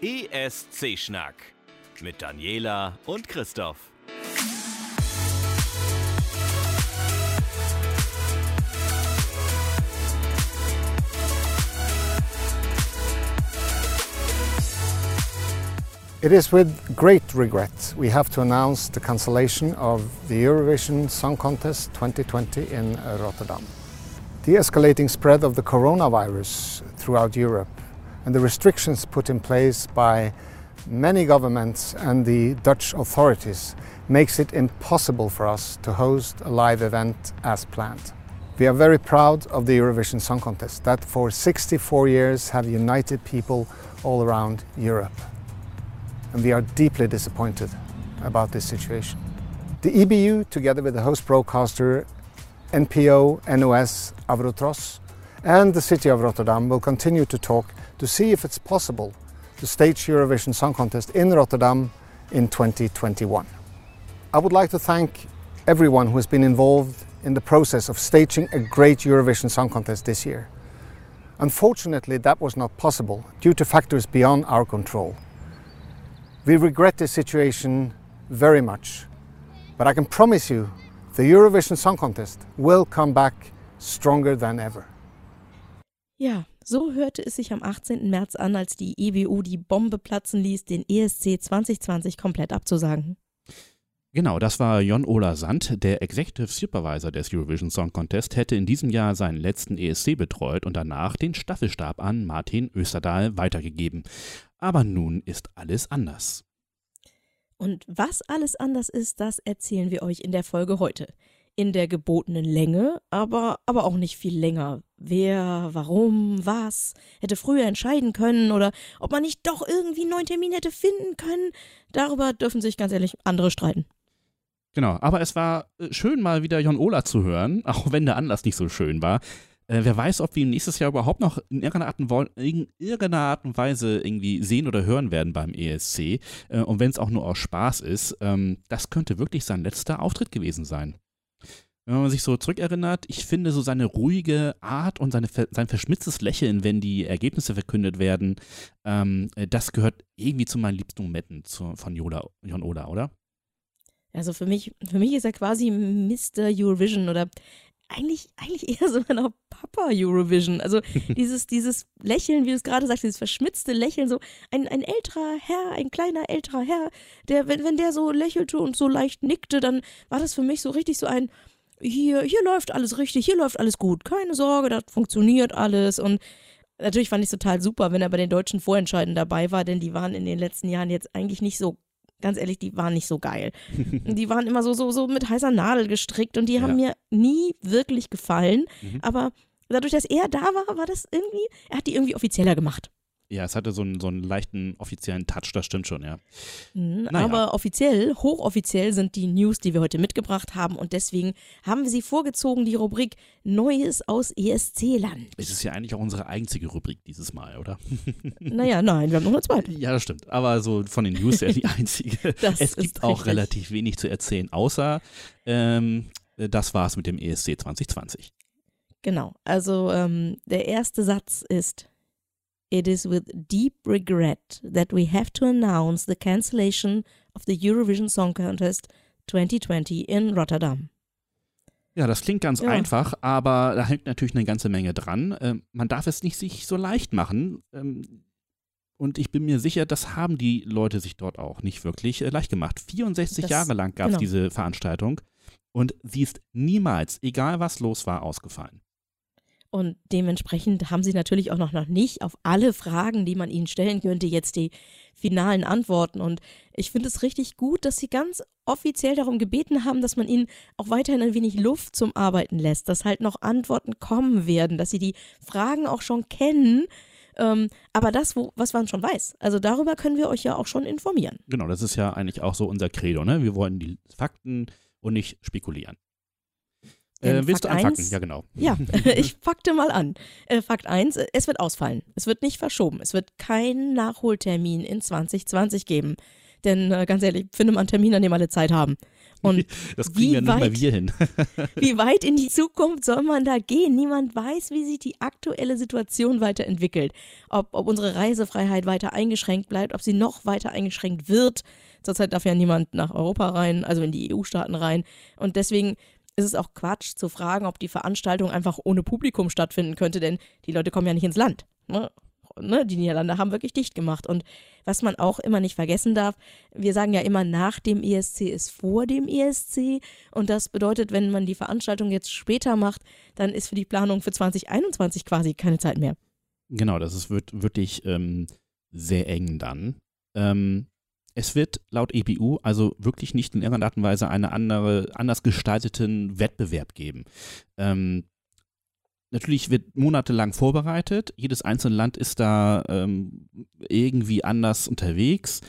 ESC-Schnack mit Daniela und Christoph. It is with great regret we have to announce the cancellation of the Eurovision Song Contest 2020 in Rotterdam. The escalating spread of the coronavirus throughout Europe and the restrictions put in place by many governments and the Dutch authorities makes it impossible for us to host a live event as planned. We are very proud of the Eurovision Song Contest that for 64 years have united people all around Europe. And we are deeply disappointed about this situation. The EBU, together with the host broadcaster NPO NOS Avrotros and the city of Rotterdam, will continue to talk to see if it's possible to stage Eurovision Song Contest in Rotterdam in 2021. I would like to thank everyone who has been involved in the process of staging a great Eurovision Song Contest this year. Unfortunately, that was not possible due to factors beyond our control. We regret this situation very much, but I can promise you the Eurovision Song Contest will come back stronger than ever. Ja, so hörte es sich am 18. März an, als die EBU die Bombe platzen ließ, den ESC 2020 komplett abzusagen. Genau, das war Jon Ola Sand, der Executive Supervisor des Eurovision Song Contest, hätte in diesem Jahr seinen letzten ESC betreut und danach den Staffelstab an Martin Österdahl weitergegeben. Aber nun ist alles anders. Und was alles anders ist, das erzählen wir euch in der Folge heute. In der gebotenen Länge, aber, aber auch nicht viel länger. Wer, warum, was, hätte früher entscheiden können oder ob man nicht doch irgendwie einen neuen Termin hätte finden können, darüber dürfen sich ganz ehrlich andere streiten. Genau, aber es war äh, schön, mal wieder Jon Ola zu hören, auch wenn der Anlass nicht so schön war. Äh, wer weiß, ob wir ihn nächstes Jahr überhaupt noch in irgendeiner Art und, in irgendeiner Art und Weise irgendwie sehen oder hören werden beim ESC. Äh, und wenn es auch nur aus Spaß ist, ähm, das könnte wirklich sein letzter Auftritt gewesen sein. Wenn man sich so zurückerinnert, ich finde so seine ruhige Art und seine, sein verschmitztes Lächeln, wenn die Ergebnisse verkündet werden, ähm, äh, das gehört irgendwie zu meinen liebsten Momenten zu, von Yoda, Jon Ola, oder? Also für mich, für mich ist er quasi Mr. Eurovision oder eigentlich, eigentlich eher so ein Papa Eurovision. Also dieses, dieses Lächeln, wie du es gerade sagst, dieses verschmitzte Lächeln, so ein, ein älterer Herr, ein kleiner älterer Herr, der, wenn, wenn der so lächelte und so leicht nickte, dann war das für mich so richtig so ein, hier, hier läuft alles richtig, hier läuft alles gut, keine Sorge, das funktioniert alles und Natürlich fand ich es total super, wenn er bei den deutschen Vorentscheiden dabei war, denn die waren in den letzten Jahren jetzt eigentlich nicht so ganz ehrlich, die waren nicht so geil. die waren immer so, so, so mit heißer Nadel gestrickt und die haben ja. mir nie wirklich gefallen. Mhm. Aber dadurch, dass er da war, war das irgendwie, er hat die irgendwie offizieller gemacht. Ja, es hatte so einen, so einen leichten offiziellen Touch, das stimmt schon, ja. Mhm, naja. Aber offiziell, hochoffiziell sind die News, die wir heute mitgebracht haben und deswegen haben wir sie vorgezogen, die Rubrik Neues aus ESC-Land. Es ist ja eigentlich auch unsere einzige Rubrik dieses Mal, oder? Naja, nein, wir haben noch eine zweite. Ja, das stimmt. Aber so von den News ja die einzige. es gibt auch relativ wenig zu erzählen, außer ähm, das war's mit dem ESC 2020. Genau, also ähm, der erste Satz ist It is with deep regret that we have to announce the cancellation of the Eurovision Song Contest 2020 in Rotterdam. Ja, das klingt ganz ja. einfach, aber da hängt natürlich eine ganze Menge dran. Ähm, man darf es nicht sich so leicht machen. Ähm, und ich bin mir sicher, das haben die Leute sich dort auch nicht wirklich äh, leicht gemacht. 64 das, Jahre lang gab es genau. diese Veranstaltung und sie ist niemals, egal was los war, ausgefallen. Und dementsprechend haben sie natürlich auch noch nicht auf alle Fragen, die man ihnen stellen könnte, jetzt die finalen Antworten. Und ich finde es richtig gut, dass sie ganz offiziell darum gebeten haben, dass man ihnen auch weiterhin ein wenig Luft zum Arbeiten lässt, dass halt noch Antworten kommen werden, dass sie die Fragen auch schon kennen. Ähm, aber das, wo, was man schon weiß, also darüber können wir euch ja auch schon informieren. Genau, das ist ja eigentlich auch so unser Credo, ne? Wir wollen die Fakten und nicht spekulieren. Äh, willst Fakt du anfangen? eins- Ja, genau. Ja, ich fakte mal an. Äh, Fakt 1, es wird ausfallen. Es wird nicht verschoben. Es wird keinen Nachholtermin in 2020 geben. Denn äh, ganz ehrlich, finde mal einen Termin, an dem alle Zeit haben. Und Das wie kriegen ja nicht mal weit- wir hin. wie weit in die Zukunft soll man da gehen? Niemand weiß, wie sich die aktuelle Situation weiterentwickelt. Ob, ob unsere Reisefreiheit weiter eingeschränkt bleibt, ob sie noch weiter eingeschränkt wird. Zurzeit darf ja niemand nach Europa rein, also in die EU-Staaten rein. Und deswegen ist es auch Quatsch zu fragen, ob die Veranstaltung einfach ohne Publikum stattfinden könnte, denn die Leute kommen ja nicht ins Land. Ne? Ne? Die Niederlande haben wirklich dicht gemacht. Und was man auch immer nicht vergessen darf, wir sagen ja immer, nach dem ESC ist vor dem ESC. Und das bedeutet, wenn man die Veranstaltung jetzt später macht, dann ist für die Planung für 2021 quasi keine Zeit mehr. Genau, das ist, wird wirklich ähm, sehr eng dann. Ähm, es wird laut EBU also wirklich nicht in irgendeiner Art und Weise einen andere, anders gestalteten Wettbewerb geben. Ähm, natürlich wird monatelang vorbereitet. Jedes einzelne Land ist da ähm, irgendwie anders unterwegs.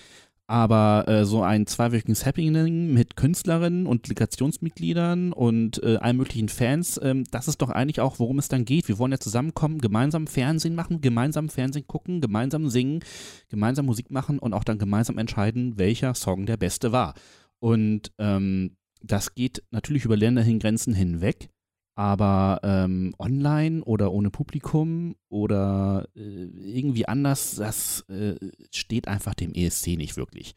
Aber äh, so ein zweiwöchiges Happening mit Künstlerinnen und Delegationsmitgliedern und äh, allen möglichen Fans, ähm, das ist doch eigentlich auch, worum es dann geht. Wir wollen ja zusammenkommen, gemeinsam Fernsehen machen, gemeinsam Fernsehen gucken, gemeinsam singen, gemeinsam Musik machen und auch dann gemeinsam entscheiden, welcher Song der beste war. Und ähm, das geht natürlich über Ländergrenzen hinweg. Aber ähm, online oder ohne Publikum oder äh, irgendwie anders, das äh, steht einfach dem ESC nicht wirklich.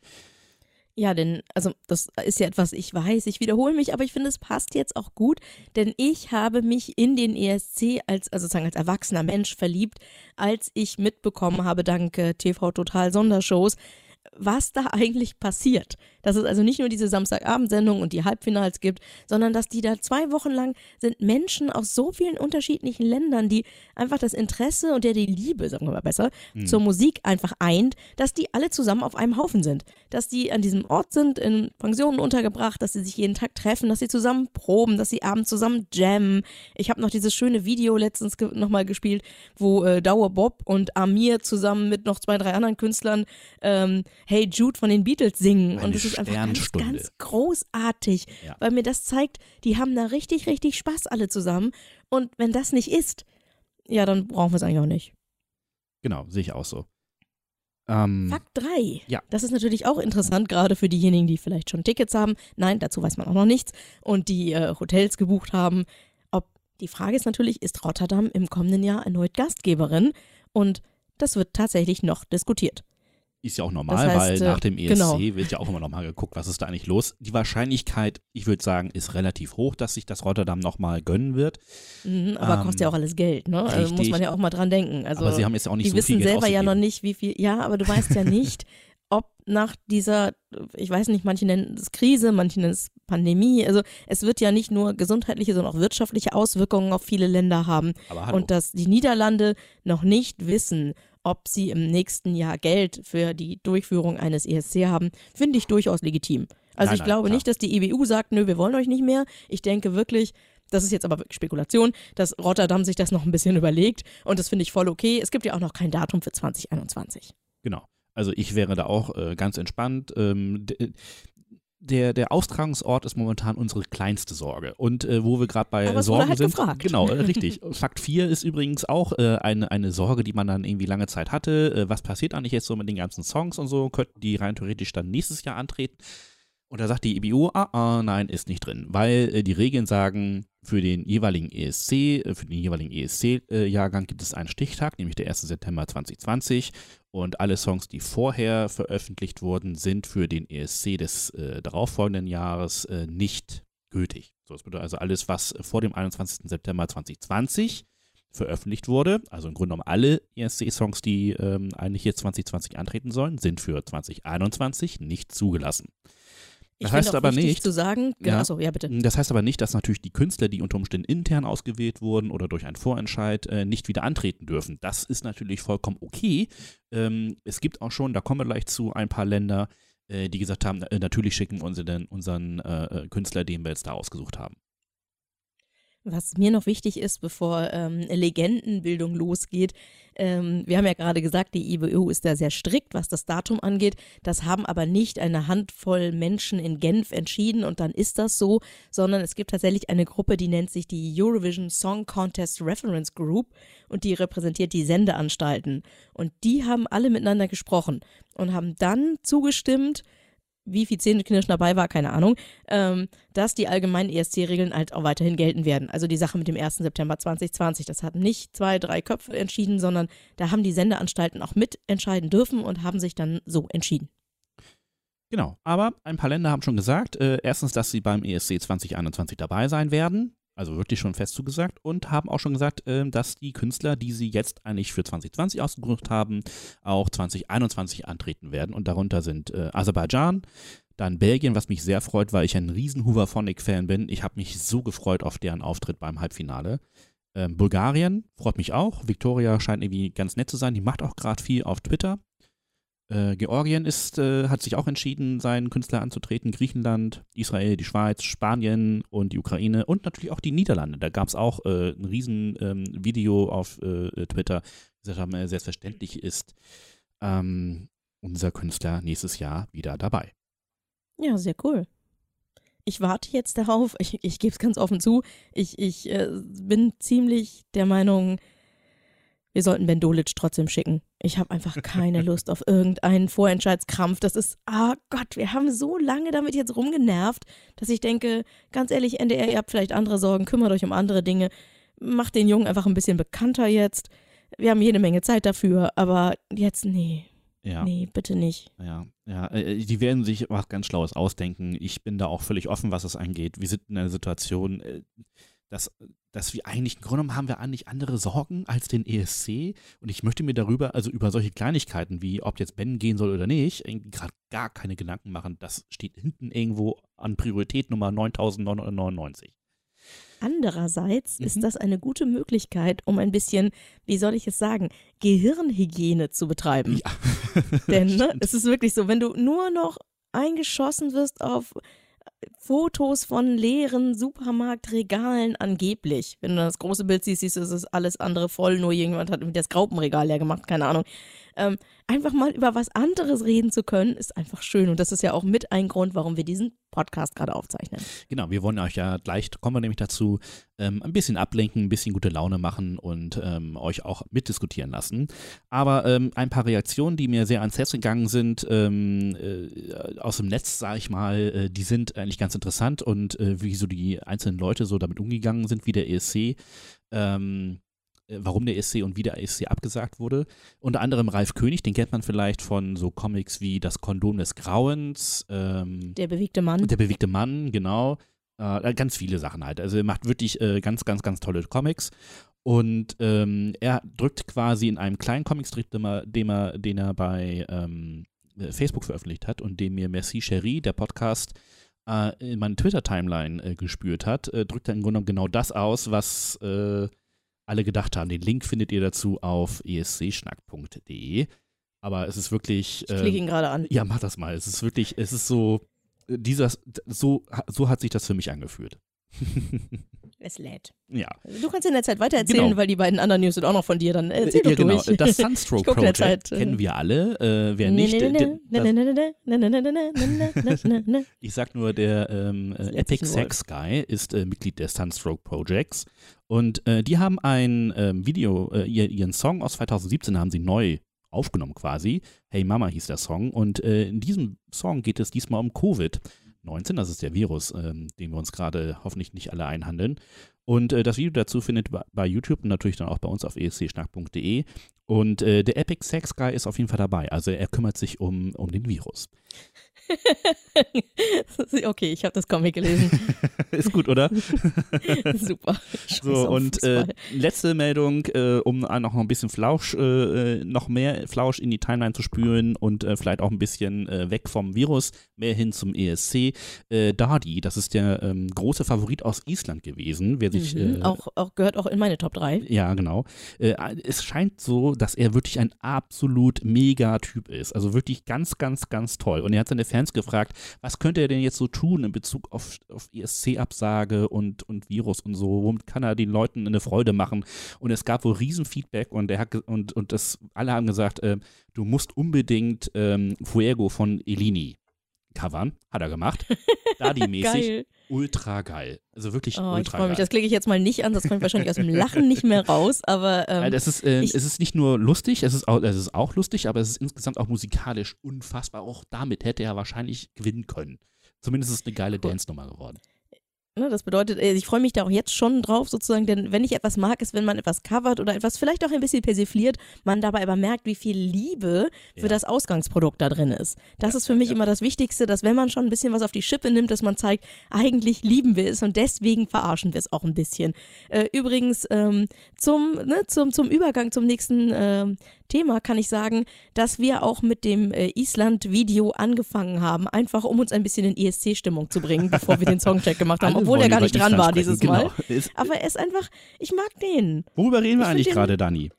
Ja, denn, also das ist ja etwas, ich weiß, ich wiederhole mich, aber ich finde, es passt jetzt auch gut, denn ich habe mich in den ESC als, also sozusagen als erwachsener Mensch verliebt, als ich mitbekommen habe, dank äh, TV Total Sondershows, was da eigentlich passiert. Dass es also nicht nur diese Samstagabendsendung und die Halbfinals gibt, sondern dass die da zwei Wochen lang sind Menschen aus so vielen unterschiedlichen Ländern, die einfach das Interesse und der die Liebe, sagen wir mal besser, zur Musik einfach eint, dass die alle zusammen auf einem Haufen sind. Dass die an diesem Ort sind, in Pensionen untergebracht, dass sie sich jeden Tag treffen, dass sie zusammen proben, dass sie abends zusammen jammen. Ich habe noch dieses schöne Video letztens ge nochmal gespielt, wo äh, Dauer Bob und Amir zusammen mit noch zwei, drei anderen Künstlern ähm, Hey Jude von den Beatles singen. Eine und es ist einfach ganz, ganz großartig, Ja. weil mir das zeigt, die haben da richtig, richtig Spaß alle zusammen. Und wenn das nicht ist, ja, dann brauchen wir es eigentlich auch nicht. Genau, sehe ich auch so. Ähm, Fakt 3. Ja. Das ist natürlich auch interessant, gerade für diejenigen, die vielleicht schon Tickets haben. Nein, dazu weiß man auch noch nichts. Und die äh, Hotels gebucht haben. Ob die Frage ist natürlich, ist Rotterdam im kommenden Jahr erneut Gastgeberin? Und das wird tatsächlich noch diskutiert. Ist ja auch normal, Das heißt, weil äh, nach dem ESC genau. wird ja auch immer nochmal geguckt, was ist da eigentlich los. Die Wahrscheinlichkeit, ich würde sagen, ist relativ hoch, dass sich das Rotterdam nochmal gönnen wird. Mhm, aber Ähm, kostet ja auch alles Geld, ne? Also muss man ja auch mal dran denken. Also Aber sie haben jetzt ja auch nicht die so wissen viel Geld selber ja noch nicht, wie viel. Ja, aber du weißt ja nicht, ob nach dieser, ich weiß nicht, manche nennen es Krise, manche nennen es Pandemie. Also es wird ja nicht nur gesundheitliche, sondern auch wirtschaftliche Auswirkungen auf viele Länder haben. Und dass die Niederlande noch nicht wissen, ob sie im nächsten Jahr Geld für die Durchführung eines ESC haben, finde ich durchaus legitim. Also Nein, ich nein, glaube klar. nicht, dass die EBU sagt, nö, wir wollen euch nicht mehr. Ich denke wirklich, das ist jetzt aber wirklich Spekulation, dass Rotterdam sich das noch ein bisschen überlegt und das finde ich voll okay. Es gibt ja auch noch kein Datum für 2021. Genau. Also ich wäre da auch äh, ganz entspannt. Ähm, der, der Austragungsort ist momentan unsere kleinste Sorge. Und äh, wo wir gerade bei Aber es Sorgen halt sind. gefragt. Genau, äh, richtig. Fakt 4 ist übrigens auch äh, eine, eine Sorge, die man dann irgendwie lange Zeit hatte. Äh, was passiert eigentlich jetzt so mit den ganzen Songs und so? Könnten die rein theoretisch dann nächstes Jahr antreten? Und da sagt die EBU, ah, ah, nein, ist nicht drin, weil äh, die Regeln sagen, für den jeweiligen ESC, äh, für den jeweiligen ESC-Jahrgang gibt es einen Stichtag, nämlich der 1. September 2020 und alle Songs, die vorher veröffentlicht wurden, sind für den ESC des äh, darauffolgenden Jahres äh, nicht gültig. So, das bedeutet also alles, was vor dem 21. September 2020 veröffentlicht wurde, also im Grunde genommen alle ESC-Songs, die ähm, eigentlich jetzt 2020 antreten sollen, sind für 2021 nicht zugelassen. Das heißt aber wichtig nicht- zu sagen, Ja. ja. achso, ja bitte. Das heißt aber nicht, dass natürlich die Künstler, die unter Umständen intern ausgewählt wurden oder durch einen Vorentscheid äh, nicht wieder antreten dürfen. Das ist natürlich vollkommen okay. Ähm, es gibt auch schon, da kommen wir gleich zu, ein paar Länder, äh, die gesagt haben, äh, natürlich schicken wir unseren, unseren äh, äh, Künstler, den wir jetzt da ausgesucht haben. Was mir noch wichtig ist, bevor ähm, Legendenbildung losgeht, ähm, wir haben ja gerade gesagt, die IBU ist da sehr strikt, was das Datum angeht. Das haben aber nicht eine Handvoll Menschen in Genf entschieden und dann ist das so, sondern es gibt tatsächlich eine Gruppe, die nennt sich die Eurovision Song Contest Reference Group und die repräsentiert die Sendeanstalten. Und die haben alle miteinander gesprochen und haben dann zugestimmt, wie viel Zähneknirschen dabei war, keine Ahnung, ähm, dass die allgemeinen ESC-Regeln halt auch weiterhin gelten werden. Also die Sache mit dem 1. September 2020, das haben nicht zwei, drei Köpfe entschieden, sondern da haben die Sendeanstalten auch mitentscheiden dürfen und haben sich dann so entschieden. Genau, aber ein paar Länder haben schon gesagt, äh, erstens, dass sie beim ESC 2021 dabei sein werden also wirklich schon fest zugesagt und haben auch schon gesagt, äh, dass die Künstler, die sie jetzt eigentlich für 2020 ausgesucht haben, auch 2021 antreten werden. Und darunter sind äh, Aserbaidschan, dann Belgien, was mich sehr freut, weil ich ein riesen Hooverphonic-Fan bin. Ich habe mich so gefreut auf deren Auftritt beim Halbfinale. Ähm, Bulgarien freut mich auch. Victoria scheint irgendwie ganz nett zu sein. Die macht auch gerade viel auf Twitter. Äh, Georgien ist, äh, hat sich auch entschieden, seinen Künstler anzutreten. Griechenland, Israel, die Schweiz, Spanien und die Ukraine und natürlich auch die Niederlande. Da gab es auch äh, ein riesen ähm, Video auf äh, Twitter, gesagt haben, äh, selbstverständlich ist ähm, unser Künstler nächstes Jahr wieder dabei. Ja, sehr cool. Ich warte jetzt darauf, ich, ich gebe es ganz offen zu, ich, ich äh, bin ziemlich der Meinung, wir sollten Ben Dolic trotzdem schicken. Ich habe einfach keine Lust auf irgendeinen Vorentscheidskrampf. Das ist, ah oh Gott, wir haben so lange damit jetzt rumgenervt, dass ich denke, ganz ehrlich, NDR, ihr habt vielleicht andere Sorgen, kümmert euch um andere Dinge. Macht den Jungen einfach ein bisschen bekannter jetzt. Wir haben jede Menge Zeit dafür, aber jetzt, nee. Ja. Nee, bitte nicht. Ja, ja, äh, die werden sich was ganz Schlaues ausdenken. Ich bin da auch völlig offen, was das angeht. Wir sind in einer Situation, äh, dass, dass wir eigentlich, im Grunde genommen haben wir eigentlich andere Sorgen als den ESC und ich möchte mir darüber, also über solche Kleinigkeiten wie, ob jetzt Ben gehen soll oder nicht, gerade gar keine Gedanken machen. Das steht hinten irgendwo an Priorität Nummer 9999. Andererseits mhm. ist das eine gute Möglichkeit, um ein bisschen, wie soll ich es sagen, Gehirnhygiene zu betreiben. Ja. Denn ne, es ist wirklich so, wenn du nur noch eingeschossen wirst auf Fotos von leeren Supermarktregalen angeblich. Wenn du das große Bild siehst, siehst du, es ist alles andere voll, nur jemand hat das Graupenregal leer gemacht, keine Ahnung. Ähm, einfach mal über was anderes reden zu können, ist einfach schön. Und das ist ja auch mit ein Grund, warum wir diesen Podcast gerade aufzeichnen. Genau, wir wollen euch ja gleich, kommen wir nämlich dazu, ähm, ein bisschen ablenken, ein bisschen gute Laune machen und ähm, euch auch mitdiskutieren lassen. Aber ähm, ein paar Reaktionen, die mir sehr ans Herz gegangen sind, ähm, äh, aus dem Netz, sage ich mal, äh, die sind eigentlich ganz interessant und äh, wie so die einzelnen Leute so damit umgegangen sind, wie der ESC. Ähm, äh, warum der ESC und wie der ESC abgesagt wurde. Unter anderem Ralf König, den kennt man vielleicht von so Comics wie Das Kondom des Grauens. Ähm, der bewegte Mann. Der bewegte Mann, genau. Äh, ganz viele Sachen halt. Also er macht wirklich äh, ganz, ganz, ganz tolle Comics. Und ähm, er drückt quasi in einem kleinen Comicstrip, den er, den er, den er bei ähm, Facebook veröffentlicht hat und den mir Merci Cherie, der Podcast, äh, in meine Twitter-Timeline äh, gespürt hat, äh, drückt er im Grunde genau das aus, was alle gedacht haben. Den Link findet ihr dazu auf escschnack.de. Aber es ist wirklich. Ich klicke ihn ähm, gerade an. Ja, mach das mal. Es ist wirklich, es ist so, dieser, so, so hat sich das für mich angefühlt. es lädt. Ja. Du kannst in der Zeit weitererzählen, genau. weil die beiden anderen News sind auch noch von dir. Dann erzähl ja, doch genau. durch. Das Sunstroke Project Zeit, kennen wir alle. Äh, wer nicht. ich sag nur, der ähm, Epic Sex Guy ist äh, Mitglied des Sunstroke Projects. Und äh, die haben ein ähm, Video, äh, ihren Song aus 2017 haben sie neu aufgenommen quasi. Hey Mama hieß der Song. Und äh, in diesem Song geht es diesmal um Covid. 19, das ist der Virus, ähm, den wir uns gerade hoffentlich nicht alle einhandeln. Und äh, das Video dazu findet bei YouTube und natürlich dann auch bei uns auf escschnack.de. Und äh, der Epic Sex Guy ist auf jeden Fall dabei. Also er kümmert sich um, um den Virus. okay, ich habe das Comic gelesen. ist gut, oder? Super. So, und äh, letzte Meldung, äh, um noch ein bisschen Flausch, äh, noch mehr Flausch in die Timeline zu spülen und äh, vielleicht auch ein bisschen äh, weg vom Virus, mehr hin zum ESC. Äh, Dardi, das ist der ähm, große Favorit aus Island gewesen. Wer sich, mhm, auch, auch, gehört auch in meine Top 3. Ja, genau. es scheint so, dass er wirklich ein absolut mega Typ ist. Also wirklich ganz, ganz, ganz toll. Und er hat seine Fans gefragt, was könnte er denn jetzt so tun in Bezug auf, auf ESC-Absage und, und Virus und so, womit kann er den Leuten eine Freude machen? Und es gab wohl Riesenfeedback und er hat und, und das, alle haben gesagt, äh, du musst unbedingt ähm, Fuego von Elini covern. Hat er gemacht. Dadi-mäßig. Geil. ultra geil. Also wirklich Oh, ich ultra freue mich. geil. Das klicke ich jetzt mal nicht an. Das kommt wahrscheinlich aus dem Lachen nicht mehr raus. Aber ähm, Weil das ist, äh, es ist nicht nur lustig, es ist, auch, es ist auch lustig, aber es ist insgesamt auch musikalisch unfassbar. Auch damit hätte er wahrscheinlich gewinnen können. Zumindest ist es eine geile. Dance-Nummer geworden. Ne, das bedeutet, äh, ich freue mich da auch jetzt schon drauf, sozusagen, denn wenn ich etwas mag, ist, wenn man etwas covert oder etwas vielleicht auch ein bisschen persifliert, man dabei aber merkt, wie viel Liebe für Ja. das Ausgangsprodukt da drin ist. Das ist für mich immer das Wichtigste, dass wenn man schon ein bisschen was auf die Schippe nimmt, dass man zeigt, eigentlich lieben wir es und deswegen verarschen wir es auch ein bisschen. Äh, übrigens, ähm, zum, ne, zum, zum Übergang zum nächsten ähm, Thema kann ich sagen, dass wir auch mit dem äh, Island-Video angefangen haben, einfach um uns ein bisschen in ESC-Stimmung zu bringen, bevor wir den Songcheck gemacht haben, obwohl er gar nicht dran war dieses Mal. Genau. Aber er ist einfach, ich mag den. worüber reden wir Ich eigentlich gerade, Dani?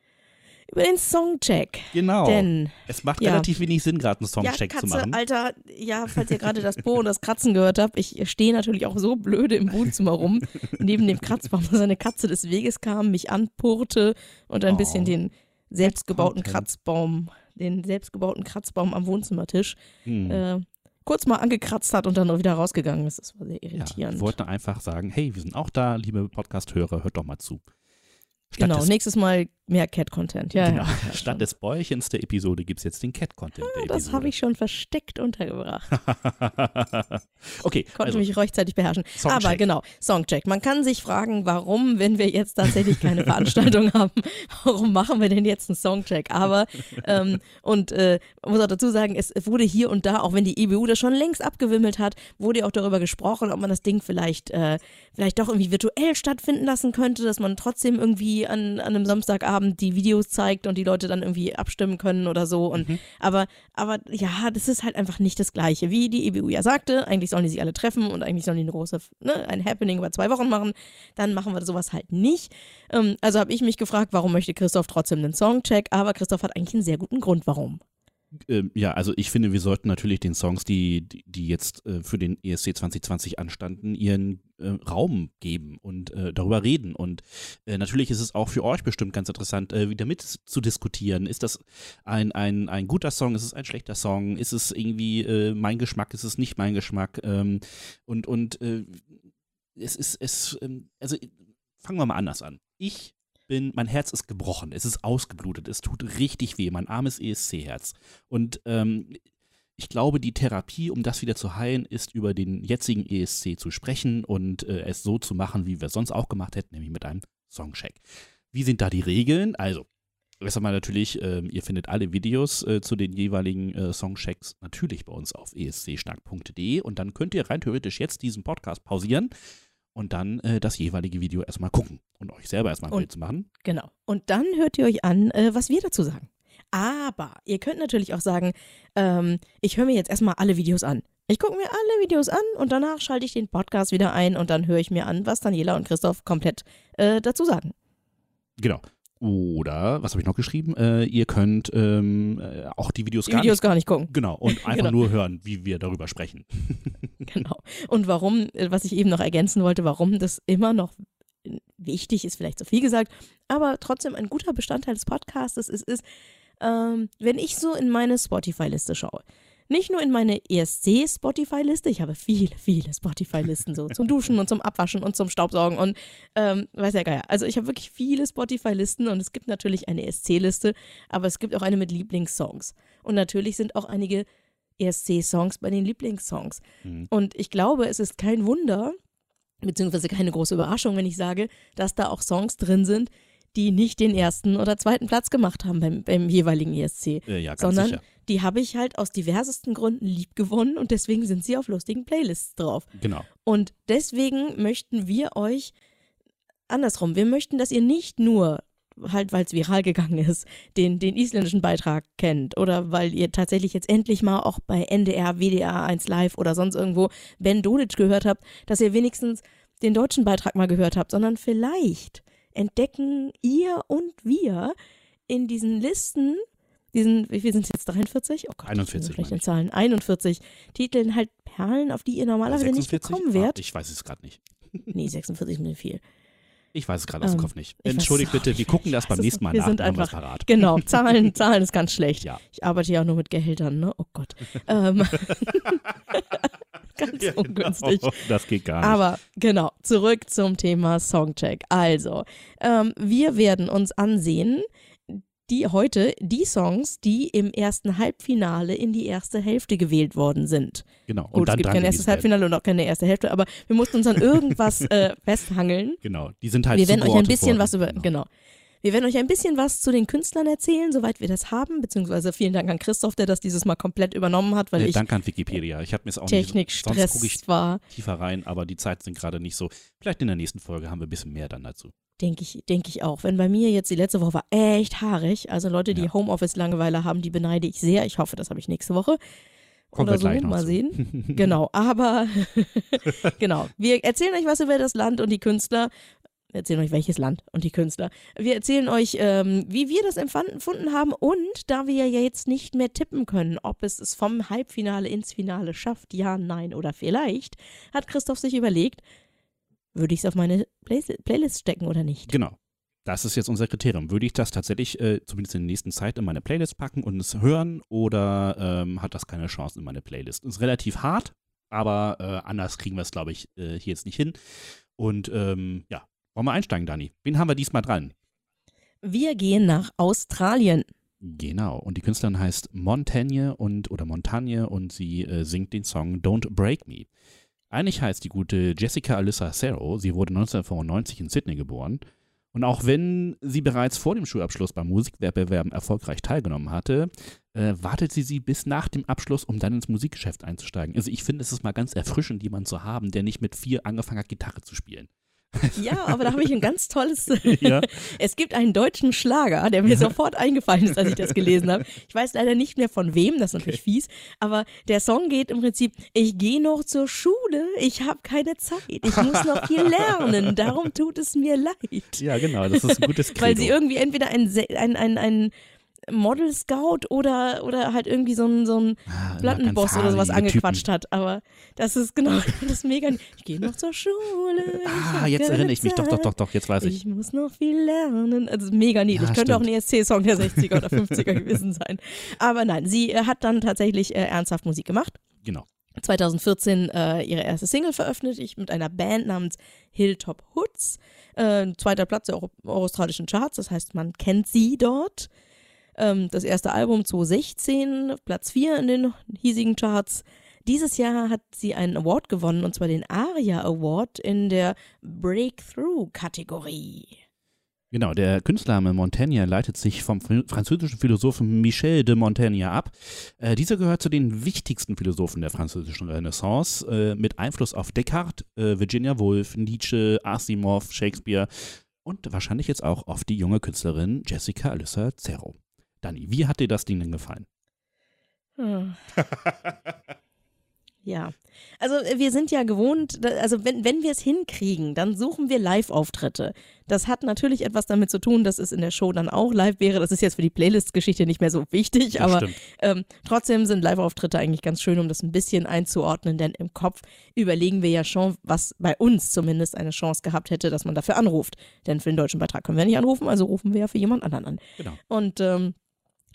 Über den Songcheck. Genau. Denn, es macht ja. relativ wenig Sinn, gerade einen ja, Songcheck Katze, zu machen. Alter, ja, falls ihr gerade das Po und das Kratzen gehört habt, ich stehe natürlich auch so blöde im Wohnzimmer rum, neben dem Kratzbaum, dass eine Katze des Weges kam, mich anpurrte und ein Oh. bisschen den selbstgebauten. Kratzbaum, den selbstgebauten Kratzbaum am Wohnzimmertisch Hm. äh, kurz mal angekratzt hat und dann wieder rausgegangen ist. Das war sehr ja, irritierend. wir wollten einfach sagen, hey, wir sind auch da, liebe Podcast-Hörer, hört doch mal zu. Statt genau, nächstes Mal mehr Cat-Content. Ja, genau, ja, statt des Bäuchens der Episode gibt es jetzt den Cat-Content der Das habe ich schon versteckt untergebracht. okay, Konnte also, mich rechtzeitig beherrschen. Songcheck. Aber genau, Songcheck. Man kann sich fragen, warum, wenn wir jetzt tatsächlich keine Veranstaltung haben, warum machen wir denn jetzt einen Songcheck? Aber, ähm, und äh, man muss auch dazu sagen, es wurde hier und da, auch wenn die EBU das schon längst abgewimmelt hat, wurde ja auch darüber gesprochen, ob man das Ding vielleicht, äh, vielleicht doch irgendwie virtuell stattfinden lassen könnte, dass man trotzdem irgendwie an, an einem Samstagabend die Videos zeigt und die Leute dann irgendwie abstimmen können oder so. Und aber, aber ja, das ist halt einfach nicht das Gleiche. Wie die EBU ja sagte, eigentlich sollen die sich alle treffen und eigentlich sollen die eine große, ne, ein Happening über zwei Wochen machen. Dann machen wir sowas halt nicht. Ähm, also habe ich mich gefragt, warum möchte Christoph trotzdem einen Songcheck? Aber Christoph hat eigentlich einen sehr guten Grund, warum. Ähm, ja, also ich finde, wir sollten natürlich den Songs, die, die, jetzt äh, für den ESC 2020 anstanden, ihren äh, Raum geben und äh, darüber reden. Und äh, natürlich ist es auch für euch bestimmt ganz interessant, äh, wieder mit zu diskutieren. Ist das ein, ein, ein guter Song? Ist es ein schlechter Song? Ist es irgendwie äh, mein Geschmack? Ist es nicht mein Geschmack? Ähm, und und es ist, es, ähm, also fangen wir mal anders an. Ich bin, mein Herz ist gebrochen, es ist ausgeblutet, es tut richtig weh, mein armes ESC-Herz. Und ähm, ich glaube, die Therapie, um das wieder zu heilen, ist über den jetzigen ESC zu sprechen und äh, es so zu machen, wie wir es sonst auch gemacht hätten, nämlich mit einem Songcheck. Wie sind da die Regeln? Also, erst einmal natürlich, ähm, ihr findet alle Videos äh, zu den jeweiligen äh, Songchecks natürlich bei uns auf escstark.de und dann könnt ihr rein theoretisch jetzt diesen Podcast pausieren und dann äh, das jeweilige Video erstmal gucken und euch selber erstmal ein Bild zu machen. Genau. Und dann hört ihr euch an, äh, was wir dazu sagen. Aber ihr könnt natürlich auch sagen, ähm, ich höre mir jetzt erstmal alle Videos an. Ich gucke mir alle Videos an und danach schalte ich den Podcast wieder ein und dann höre ich mir an, was Daniela und Christoph komplett äh, dazu sagen. Genau. Oder, was habe ich noch geschrieben? Äh, ihr könnt ähm, äh, auch die Videos Die gar Videos nicht. gar nicht gucken. Genau, und einfach Genau. nur hören, wie wir darüber sprechen. Genau. Und warum, äh, was ich eben noch ergänzen wollte, warum das immer noch wichtig ist, vielleicht zu viel gesagt, aber trotzdem ein guter Bestandteil des Podcasts ist, ist, ähm, wenn ich so in meine Spotify-Liste schaue. Nicht nur in meine ESC-Spotify-Liste, ich habe viele, viele Spotify-Listen so zum Duschen und zum Abwaschen und zum Staubsaugen und ähm, weiß ja geil. Also ich habe wirklich viele Spotify-Listen und es gibt natürlich eine ESC-Liste, aber es gibt auch eine mit Lieblingssongs. Und natürlich sind auch einige ESC-Songs bei den Lieblingssongs. Mhm. Und ich glaube, es ist kein Wunder, beziehungsweise keine große Überraschung, wenn ich sage, dass da auch Songs drin sind, die nicht den ersten oder zweiten Platz gemacht haben beim, beim jeweiligen ESC, Äh, ja, sondern sicher. Die habe ich halt aus diversesten Gründen lieb gewonnen und deswegen sind sie auf lustigen Playlists drauf. Genau. Und deswegen möchten wir euch andersrum, wir möchten, dass ihr nicht nur halt weil es viral gegangen ist, den, den isländischen Beitrag kennt oder weil ihr tatsächlich jetzt endlich mal auch bei NDR, WDR 1 Live oder sonst irgendwo Ben Dolic gehört habt, dass ihr wenigstens den deutschen Beitrag mal gehört habt, sondern vielleicht entdecken ihr und wir in diesen Listen diesen, wie viel sind es jetzt, 43? Oh Gott, 41 ich bin schlecht meine in. Zahlen. 41 Titeln halt Perlen, auf die ihr normalerweise nicht 46? gekommen Ah, wärt. ich weiß es gerade nicht. Nee, 46 ist viel. Ich weiß es gerade aus dem Ähm, Kopf nicht. Entschuldigt bitte, nicht. wir gucken das beim nächsten Mal nicht. Wir nach, sind einfach- parat. Genau, Zahlen, Zahlen ist ganz schlecht. Ja. Ich arbeite ja auch nur mit Gehältern, ne? Oh Gott. ähm, ganz Ja, genau. ungünstig. Das geht gar nicht. Aber genau, zurück zum Thema Songcheck. Also, ähm, wir werden uns ansehen, die heute die Songs, die im ersten Halbfinale in die erste Hälfte gewählt worden sind. genau. Und Gut, es dann gibt dran kein erstes. Halbfinale und auch keine erste Hälfte, aber wir mussten uns an irgendwas äh, festhangeln. Genau. Die sind halt wir werden euch ein bisschen was über, genau. Wir werden euch ein bisschen was zu den Künstlern erzählen, soweit wir das haben, beziehungsweise vielen Dank an Christoph, der das dieses Mal komplett übernommen hat, weil Äh, ich Danke an Wikipedia. Ich habe mir es auch nicht. Sonst gucke ich war. tiefer rein, aber die Zeit sind gerade nicht so. Vielleicht in der nächsten Folge haben wir ein bisschen mehr dann dazu. Denke ich, denke ich auch. Wenn bei mir jetzt die letzte Woche war echt haarig, also Leute, die Ja. Homeoffice-Langeweile haben, die beneide ich sehr. Ich hoffe, das habe ich nächste Woche. Kommen Oder wir so, mal zu. sehen. Genau, aber genau. Wir erzählen euch was über das Land und die Künstler. Erzählen euch welches Land und die Künstler. Wir erzählen euch, ähm, wie wir das empfunden haben und da wir ja jetzt nicht mehr tippen können, ob es es vom Halbfinale ins Finale schafft, ja, nein oder vielleicht, hat Christoph sich überlegt, würde ich es auf meine Play Playlist stecken oder nicht? Genau. Das ist jetzt unser Kriterium. Würde ich das tatsächlich äh, zumindest in der nächsten Zeit in meine Playlist packen und es hören oder ähm, hat das keine Chance in meine Playlist? Ist relativ hart, aber äh, anders kriegen wir es, glaube ich, äh, hier jetzt nicht hin. Und ähm, ja, wollen wir einsteigen, Dani? Wen haben wir diesmal dran? Wir gehen nach Australien. Genau. Und die Künstlerin heißt Montagne und oder Montagne und sie äh, singt den Song Don't Break Me. Eigentlich heißt die gute Jessica Alyssa Cerro. Sie wurde 1995 in Sydney geboren. Und auch wenn sie bereits vor dem Schulabschluss beim Musikwettbewerben erfolgreich teilgenommen hatte, äh, wartet sie sie bis nach dem Abschluss, um dann ins Musikgeschäft einzusteigen. Also ich finde, es ist mal ganz erfrischend, jemanden zu haben, der nicht mit vier angefangen hat, Gitarre zu spielen. Ja, aber da habe ich ein ganz tolles. Ja. Es gibt einen deutschen Schlager, der mir sofort eingefallen ist, als ich das gelesen habe. Ich weiß leider nicht mehr von wem, das ist natürlich fies, aber der Song geht im Prinzip: Ich gehe noch zur Schule, ich habe keine Zeit, ich muss noch viel lernen, darum tut es mir leid. Ja, genau, das ist ein gutes Credo. Weil sie irgendwie entweder ein, ein, ein, ein Model Scout oder, oder halt irgendwie so ein, so ein Ah, Plattenboss oder sowas angequatscht Typen. hat. Aber das ist genau das ist mega. Ich gehe noch zur Schule. Ah, jetzt erinnere ich mich. Doch, doch, doch, doch, jetzt weiß ich. Ich muss noch viel lernen. Also mega niedlich. Ja, Könnte auch stimmt. ein ESC-Song der 60er oder 50er gewesen sein. Aber nein, sie äh, hat dann tatsächlich äh, ernsthaft Musik gemacht. Genau. 2014 äh, ihre erste Single veröffentlicht mit einer Band namens Hilltop Hoods. Äh, zweiter Platz der australischen Charts, das heißt, man kennt sie dort. Ähm, das erste Album 2016, Platz 4 in den hiesigen Charts. Dieses Jahr hat sie einen Award gewonnen, und zwar den ARIA Award in der Breakthrough-Kategorie. Genau, der Künstlername Montaigne leitet sich vom fr- französischen Philosophen Michel de Montaigne ab. Äh, dieser gehört zu den wichtigsten Philosophen der französischen Renaissance, äh, mit Einfluss auf Descartes, äh, Virginia Woolf, Nietzsche, Asimov, Shakespeare und wahrscheinlich jetzt auch auf die junge Künstlerin Jessica Alyssa Cerro. Dani, wie hat dir das Ding denn gefallen? Hm. Ja, also wir sind ja gewohnt, also wenn, wenn wir es hinkriegen, dann suchen wir Live-Auftritte. Das hat natürlich etwas damit zu tun, dass es in der Show dann auch live wäre. Das ist jetzt für die Playlist-Geschichte nicht mehr so wichtig, Das aber ähm, trotzdem sind Live-Auftritte eigentlich ganz schön, um das ein bisschen einzuordnen, denn im Kopf überlegen wir ja schon, was bei uns zumindest eine Chance gehabt hätte, dass man dafür anruft. Denn für den deutschen Beitrag können wir nicht anrufen, also rufen wir ja für jemand anderen an. Genau. Und ähm,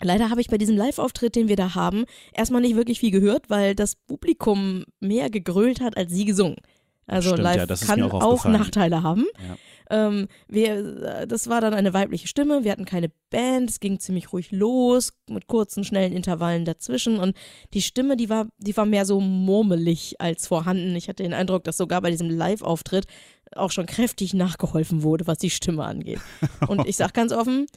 leider habe ich bei diesem Live-Auftritt, den wir da haben, erstmal nicht wirklich viel gehört, weil das Publikum mehr gegrölt hat, als sie gesungen. Also Stimmt, live ja, kann auch auch. Nachteile haben. Ja. Ähm, wir, das war dann eine weibliche Stimme, wir hatten keine Band, es ging ziemlich ruhig los, mit kurzen, schnellen Intervallen dazwischen und die Stimme, die war, die war mehr so murmelig als vorhanden. Ich hatte den Eindruck, dass sogar bei diesem Live-Auftritt auch schon kräftig nachgeholfen wurde, was die Stimme angeht. Und ich sag ganz offen,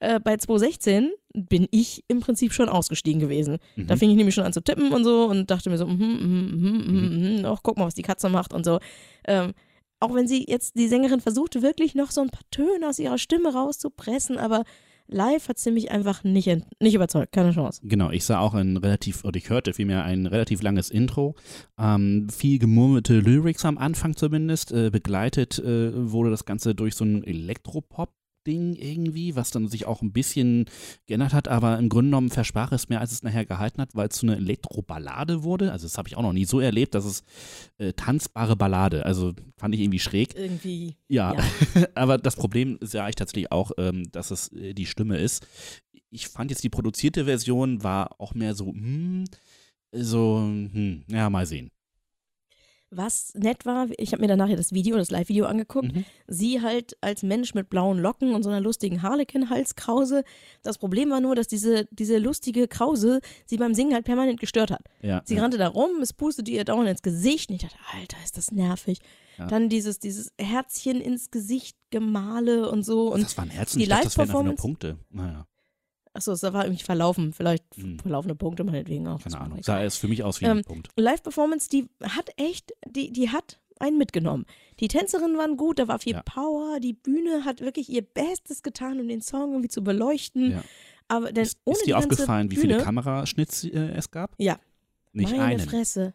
äh, bei 2016 bin ich im Prinzip schon ausgestiegen gewesen. Da Mhm. fing ich nämlich schon an zu tippen und so und dachte mir so, mhm, mhm, mhm, mhm, mhm, ach, guck mal, was die Katze macht und so. Ähm, auch wenn sie jetzt, die Sängerin versuchte wirklich noch so ein paar Töne aus ihrer Stimme rauszupressen, aber live hat sie mich einfach nicht, nicht überzeugt, keine Chance. Genau, ich sah auch ein relativ, oder ich hörte vielmehr ein relativ langes Intro. Ähm, viel gemurmelte Lyrics am Anfang zumindest. Äh, begleitet äh, wurde das Ganze durch so ein Elektropop. Pop-Ding irgendwie, was dann sich auch ein bisschen geändert hat, aber im Grunde genommen versprach es mehr, als es nachher gehalten hat, weil es so eine Elektroballade wurde. Also das habe ich auch noch nie so erlebt, dass es äh, tanzbare Ballade, also fand ich irgendwie schräg. Irgendwie. Ja, Ja. aber das Problem ist ja eigentlich tatsächlich auch, ähm, dass es äh, die Stimme ist. Ich fand jetzt die produzierte Version war auch mehr so, hm, so, hm, ja, mal sehen. Was nett war, ich habe mir danach ja das Video, das Live-Video angeguckt. Mhm. Sie halt als Mensch mit blauen Locken und so einer lustigen Harlequin-Halskrause. Das Problem war nur, dass diese, diese lustige Krause sie beim Singen halt permanent gestört hat. Ja, Sie rannte da rum, es pustete ihr dauernd ins Gesicht und ich dachte, Alter, ist das nervig. Ja. Dann dieses, dieses Herzchen ins Gesicht gemale und so. Und das waren Herzen, die ich dachte, das wären einfach nur Punkte. Naja, achso, es war irgendwie verlaufen. Vielleicht Hm. verlaufene Punkte meinetwegen auch. keine Ahnung. Sah es für mich aus wie ein Ähm, Punkt. Live-Performance, die hat echt, die, die hat einen mitgenommen. Die Tänzerinnen waren gut, da war viel Ja. Power, die Bühne hat wirklich ihr Bestes getan, um den Song irgendwie zu beleuchten. Ja. Aber denn Ist, ohne ist dir aufgefallen, wie Bühne, viele Kameraschnitts äh, es gab? Ja. Nicht meine einen. Fresse.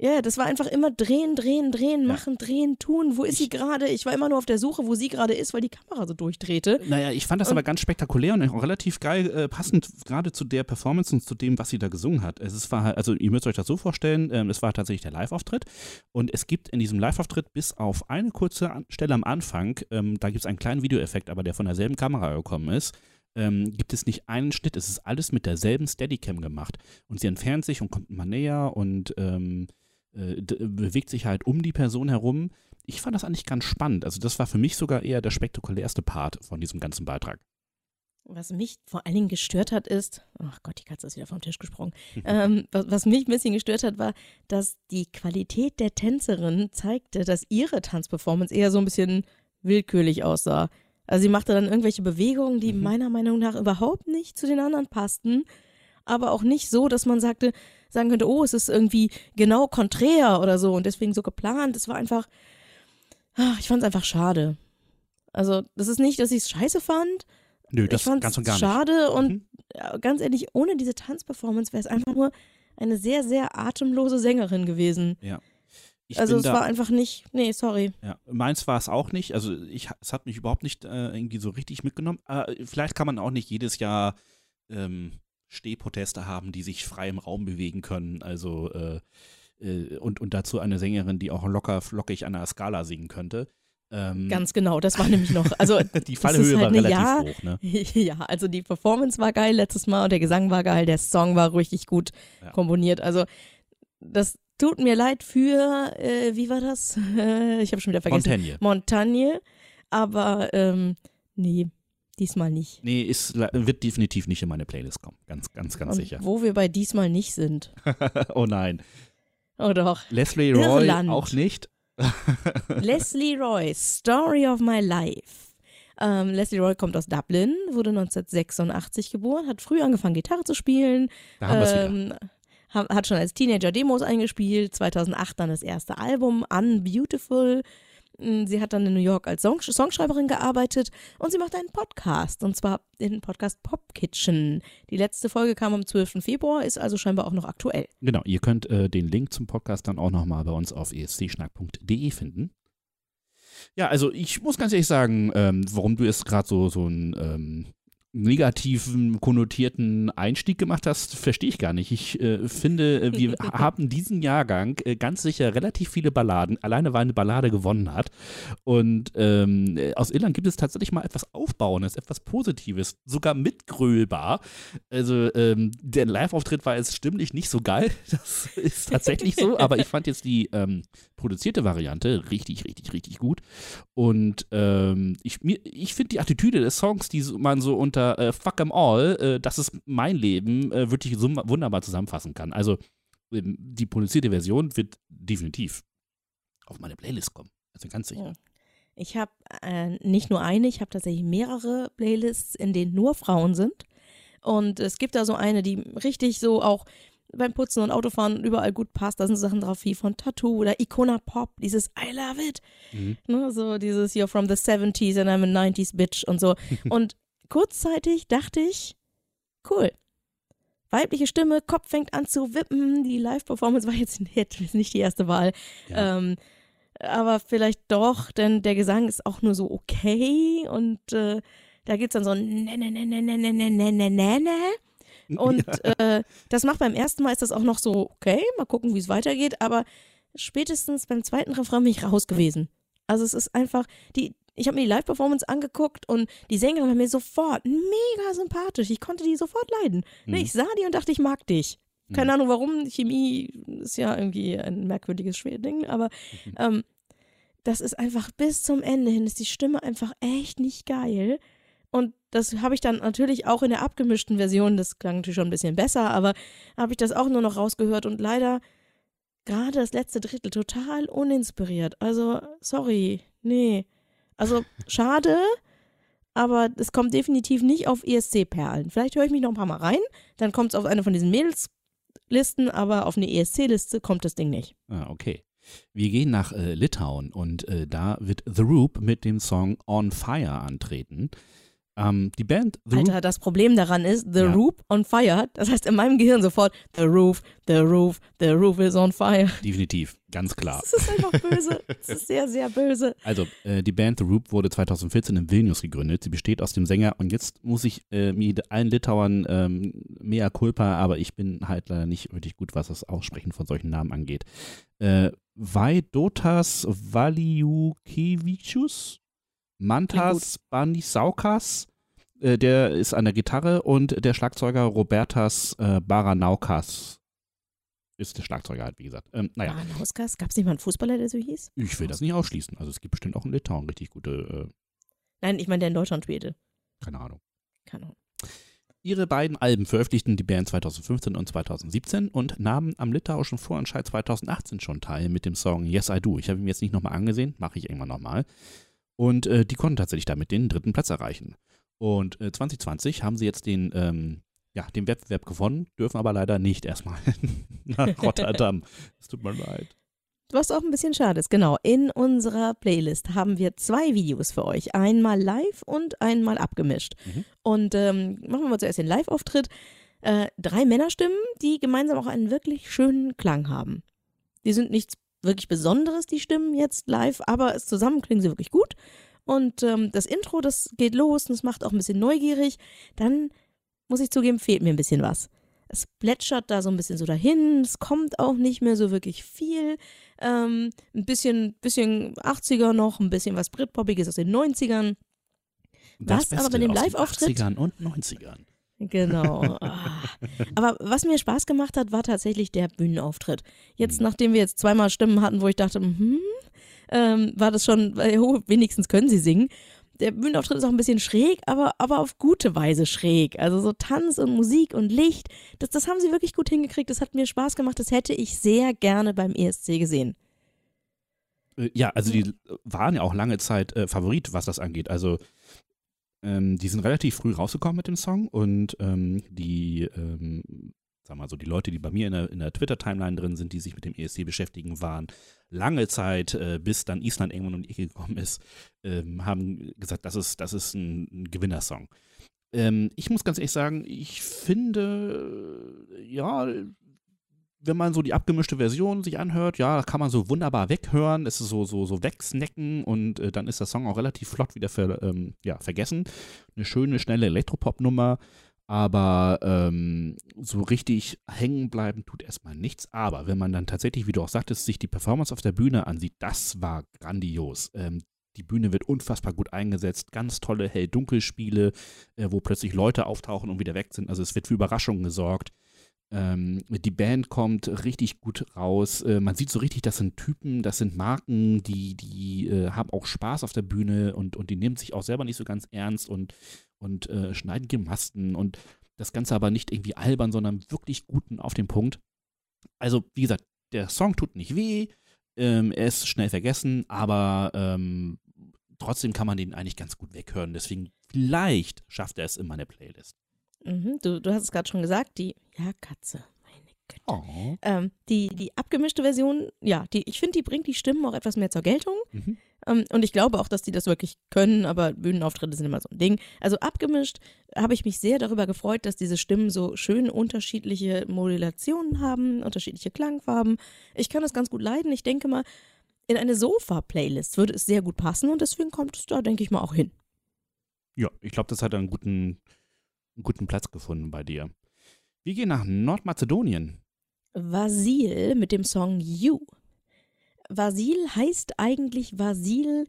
Ja, das war einfach immer drehen, drehen, drehen, Ja. machen, drehen, tun. Wo ist sie gerade? Ich war immer nur auf der Suche, wo sie gerade ist, weil die Kamera so durchdrehte. Naja, ich fand das Und- aber ganz spektakulär und auch relativ geil, äh, passend gerade zu der Performance und zu dem, was sie da gesungen hat. Es ist, war halt, also ihr müsst euch das so vorstellen, ähm, es war tatsächlich der Live-Auftritt und es gibt in diesem Live-Auftritt bis auf eine kurze An Stelle am Anfang, ähm, da gibt es einen kleinen Videoeffekt, aber der von derselben Kamera gekommen ist, ähm, gibt es nicht einen Schnitt, es ist alles mit derselben Steadicam gemacht und sie entfernt sich und kommt immer näher und ähm, äh, bewegt sich halt um die Person herum. Ich fand das eigentlich ganz spannend. Also das war für mich sogar eher der spektakulärste Part von diesem ganzen Beitrag. Was mich vor allen Dingen gestört hat, ist, ach Gott, die Katze ist wieder vom Tisch gesprungen. ähm, was, was mich ein bisschen gestört hat, war, dass die Qualität der Tänzerin zeigte, dass ihre Tanzperformance eher so ein bisschen willkürlich aussah. Also sie machte dann irgendwelche Bewegungen, die Mhm. meiner Meinung nach überhaupt nicht zu den anderen passten, aber auch nicht so, dass man sagte, sagen könnte, oh, es ist irgendwie genau konträr oder so und deswegen so geplant. Es war einfach, ach, ich fand es einfach schade. Also, das ist nicht, dass ich es scheiße fand, Nö, ich das fand ganz und gar nicht. schade und Mhm. ja, ganz ehrlich, ohne diese Tanzperformance wäre es einfach nur eine sehr, sehr atemlose Sängerin gewesen. Ich also es da, war einfach nicht, nee, sorry. ja, meins war es auch nicht. Also ich, es hat mich überhaupt nicht äh, irgendwie so richtig mitgenommen. Äh, vielleicht kann man auch nicht jedes Jahr ähm, Stehproteste haben, die sich frei im Raum bewegen können. Also äh, äh, und, und dazu eine Sängerin, die auch locker flockig an der Skala singen könnte. Ähm, Ganz genau, das war nämlich noch, also die Fallhöhe halt war relativ Ja- hoch, ne? ja, also die Performance war geil letztes Mal und der Gesang war geil, der Song war richtig gut Ja. komponiert. Also das tut mir leid für, äh, wie war das? Ich habe schon wieder vergessen. Montagne. Montagne, aber ähm, nee, diesmal nicht. Nee, ist, wird definitiv nicht in meine Playlist kommen. Ganz, ganz, ganz und sicher. Wo wir bei diesmal nicht sind. oh nein. Oh doch. Leslie Roy Irland. auch nicht. Leslie Roy, Story of My Life. Ähm, Leslie Roy kommt aus Dublin, wurde 1986 geboren, hat früh angefangen, Gitarre zu spielen, Da haben wieder. ähm, ha- hat schon als Teenager Demos eingespielt, 2008 dann das erste Album, Unbeautiful. Mm, Sie hat dann in New York als Song Songschreiberin gearbeitet und sie macht einen Podcast, und zwar den Podcast Pop Kitchen. Die letzte Folge kam am 12. Februar, ist also scheinbar auch noch aktuell. Genau, ihr könnt äh, den Link zum Podcast dann auch nochmal bei uns auf escschnack.de finden. Ja, also ich muss ganz ehrlich sagen, ähm, warum du jetzt gerade so, so einen ähm, negativen, konnotierten Einstieg gemacht hast, verstehe ich gar nicht. Ich äh, finde, äh, wir haben diesen Jahrgang äh, ganz sicher relativ viele Balladen, alleine weil eine Ballade gewonnen hat. Und ähm, äh, aus Irland gibt es tatsächlich mal etwas Aufbauendes, etwas Positives, sogar mitgrölbar. Also ähm, der Live-Auftritt war jetzt stimmlich nicht so geil, das ist tatsächlich so, aber ich fand jetzt die ähm, produzierte Variante richtig, richtig, richtig gut. Und ähm, ich, mir- ich finde die Attitüde des Songs, die man so unter äh, Fuck 'em All, äh, das ist mein Leben, äh, wirklich so wunderbar zusammenfassen kann. Also ähm, die produzierte Version wird definitiv auf meine Playlist kommen. Also ganz sicher. Ja. Ich habe äh, nicht nur eine, ich habe tatsächlich mehrere Playlists, in denen nur Frauen sind. Und es gibt da so eine, die richtig so auch beim Putzen und Autofahren überall gut passt. Da sind Sachen drauf wie von Tattoo oder Icona Pop, dieses I love it. Mhm. Ne, so dieses You're from the 70s and I'm a 90s bitch und so. und kurzzeitig dachte ich, cool. Weibliche Stimme, Kopf fängt an zu wippen. Die Live-Performance war jetzt jetzt nicht die erste Wahl. Ja. Ähm, aber vielleicht doch, denn der Gesang ist auch nur so okay und äh, da gibt es dann so ein ne, ne, ne, ne, ne, ne, ne, ne, ne, ne, ne. Und äh, das macht beim ersten Mal ist das auch noch so, okay, mal gucken, wie es weitergeht, aber spätestens beim zweiten Refrain bin ich raus gewesen. Also es ist einfach, die, ich habe mir die Live-Performance angeguckt und die Sängerin war mir sofort mega sympathisch. Ich konnte die sofort leiden. Mhm. Ich sah die und dachte, ich mag dich. Keine Ahnung warum, Chemie ist ja irgendwie ein merkwürdiges Ding, aber ähm, das ist einfach bis zum Ende hin, ist die Stimme einfach echt nicht geil. Und das habe ich dann natürlich auch in der abgemischten Version, das klang natürlich schon ein bisschen besser, aber habe ich das auch nur noch rausgehört und leider gerade das letzte Drittel total uninspiriert. Also, sorry, nee. Also, schade, aber es kommt definitiv nicht auf ESC-Perlen. Vielleicht höre ich mich noch ein paar Mal rein, dann kommt es auf eine von diesen Mädels-Listen, aber auf eine ESC-Liste kommt das Ding nicht. Ah, okay. Wir gehen nach äh, Litauen und äh, da wird The Roop mit dem Song On Fire antreten. Ähm, die Band The Alter, Roop, das Problem daran ist, The Ja. Roof on Fire, das heißt in meinem Gehirn sofort, The Roof, The Roof, The Roof is on fire. definitiv, ganz klar. Das ist einfach böse. Das ist sehr, sehr böse. Also, äh, die Band The Roop wurde 2014 in Vilnius gegründet. Sie besteht aus dem Sänger und jetzt muss ich äh, mit allen Litauern ähm, mea culpa, aber ich bin halt leider nicht wirklich gut, was das Aussprechen von solchen Namen angeht. Äh, Vaidotas Valiukevičius, Mantas Banisaukas, äh, der ist an der Gitarre und der Schlagzeuger Robertas äh, Baranaukas ist der Schlagzeuger halt, wie gesagt. Ähm, naja, Banauskas, gab es nicht mal einen Fußballer, der so hieß? ich will das nicht ausschließen. Also es gibt bestimmt auch in Litauen richtig gute, Nein, ich meine, der in Deutschland spielte. äh, keine Ahnung. Keine Ahnung. Ihre beiden Alben veröffentlichten die Band 2015 und 2017 und nahmen am litauischen Vorentscheid 2018 schon teil mit dem Song Yes I Do. Ich habe ihn jetzt nicht nochmal angesehen, mache ich irgendwann nochmal. Und äh, die konnten tatsächlich damit den dritten Platz erreichen. Und äh, 2020 haben sie jetzt den, ähm, ja, den Wettbewerb gewonnen, dürfen aber leider nicht erstmal nach Rotterdam. Es tut mir leid. Was auch ein bisschen schade ist, genau. In unserer Playlist haben wir zwei Videos für euch. Einmal live und einmal abgemischt. Mhm. Und ähm, machen wir mal zuerst den Live-Auftritt. Äh, drei Männerstimmen, die gemeinsam auch einen wirklich schönen Klang haben. Die sind nichts wirklich Besonderes, die Stimmen jetzt live, aber zusammen klingen sie wirklich gut. Und ähm, das Intro, das geht los und es macht auch ein bisschen neugierig. Dann, muss ich zugeben, fehlt mir ein bisschen was. Es plätschert da so ein bisschen so dahin, es kommt auch nicht mehr so wirklich viel. Ähm, ein bisschen, bisschen 80er noch, ein bisschen was Britpopiges aus den 90ern. Was aber bei dem Live-Auftritt- 80ern und 90ern. Genau. Ah. Aber was mir Spaß gemacht hat, war tatsächlich der Bühnenauftritt. Jetzt, nachdem wir jetzt zweimal Stimmen hatten, wo ich dachte, hm, ähm, war das schon, oh, wenigstens können sie singen. Der Bühnenauftritt ist auch ein bisschen schräg, aber, aber auf gute Weise schräg. Also so Tanz und Musik und Licht, das, das haben sie wirklich gut hingekriegt. Das hat mir Spaß gemacht. Das hätte ich sehr gerne beim ESC gesehen. Äh, Ja, also die waren ja auch lange Zeit äh, Favorit, was das angeht. Also ähm, die sind relativ früh rausgekommen mit dem Song und ähm, die, ähm, sag mal so, die Leute, die bei mir in der, in der Twitter-Timeline drin sind, die sich mit dem ESC beschäftigen, waren lange Zeit, äh, bis dann Island irgendwann um die Ecke gekommen ist, ähm, haben gesagt, das ist, das ist ein, ein Gewinnersong. Ähm, ich muss ganz ehrlich sagen, ich finde, äh, ja, wenn man so die abgemischte Version sich anhört, ja, kann man so wunderbar weghören, es ist so, so, so wegsnacken und äh, dann ist der Song auch relativ flott wieder ver, ähm, ja, vergessen. Eine schöne, schnelle Elektropop-Nummer, aber ähm, so richtig hängen bleiben tut erstmal nichts. Aber wenn man dann tatsächlich, wie du auch sagtest, sich die Performance auf der Bühne ansieht, das war grandios. Ähm, die Bühne wird unfassbar gut eingesetzt, ganz tolle Hell-Dunkel-Spiele, äh, wo plötzlich Leute auftauchen und wieder weg sind. Also es wird für Überraschungen gesorgt. Ähm, die Band kommt richtig gut raus. Äh, man sieht so richtig, das sind Typen, das sind Marken, die, die äh, haben auch Spaß auf der Bühne und, und die nehmen sich auch selber nicht so ganz ernst und, und äh, schneiden Gemasten und das Ganze aber nicht irgendwie albern, sondern wirklich guten auf den Punkt. Also, wie gesagt, der Song tut nicht weh, ähm, er ist schnell vergessen, aber ähm, trotzdem kann man den eigentlich ganz gut weghören. Deswegen, vielleicht schafft er es in meine Playlist. Mhm, du, du hast es gerade schon gesagt, die, ja, Katze, meine Güte. Oh. Ähm, die, die abgemischte Version, ja, die, ich finde, die bringt die Stimmen auch etwas mehr zur Geltung. Mhm. Ähm, und ich glaube auch, dass die das wirklich können, aber Bühnenauftritte sind immer so ein Ding. Also abgemischt habe ich mich sehr darüber gefreut, dass diese Stimmen so schön unterschiedliche Modulationen haben, unterschiedliche Klangfarben. Ich kann das ganz gut leiden. Ich denke mal, in eine Sofa-Playlist würde es sehr gut passen und deswegen kommt es da, denke ich mal, auch hin. Ja, ich glaube, das hat einen guten, einen guten Platz gefunden bei dir. Wir gehen nach Nordmazedonien. Vasil mit dem Song You. Vasil heißt eigentlich Vasil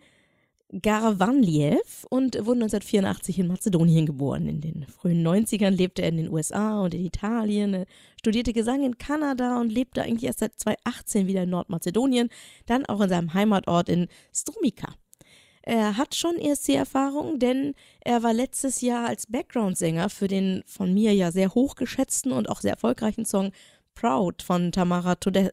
Garvanliev und wurde 1984 in Mazedonien geboren. In den frühen 90ern lebte er in den USA und in Italien, er studierte Gesang in Kanada und lebte eigentlich erst seit 2018 wieder in Nordmazedonien, dann auch in seinem Heimatort in Strumica. Er hat schon ESC-Erfahrung, denn er war letztes Jahr als Background-Sänger für den von mir ja sehr hochgeschätzten und auch sehr erfolgreichen Song Proud von Tamara Tode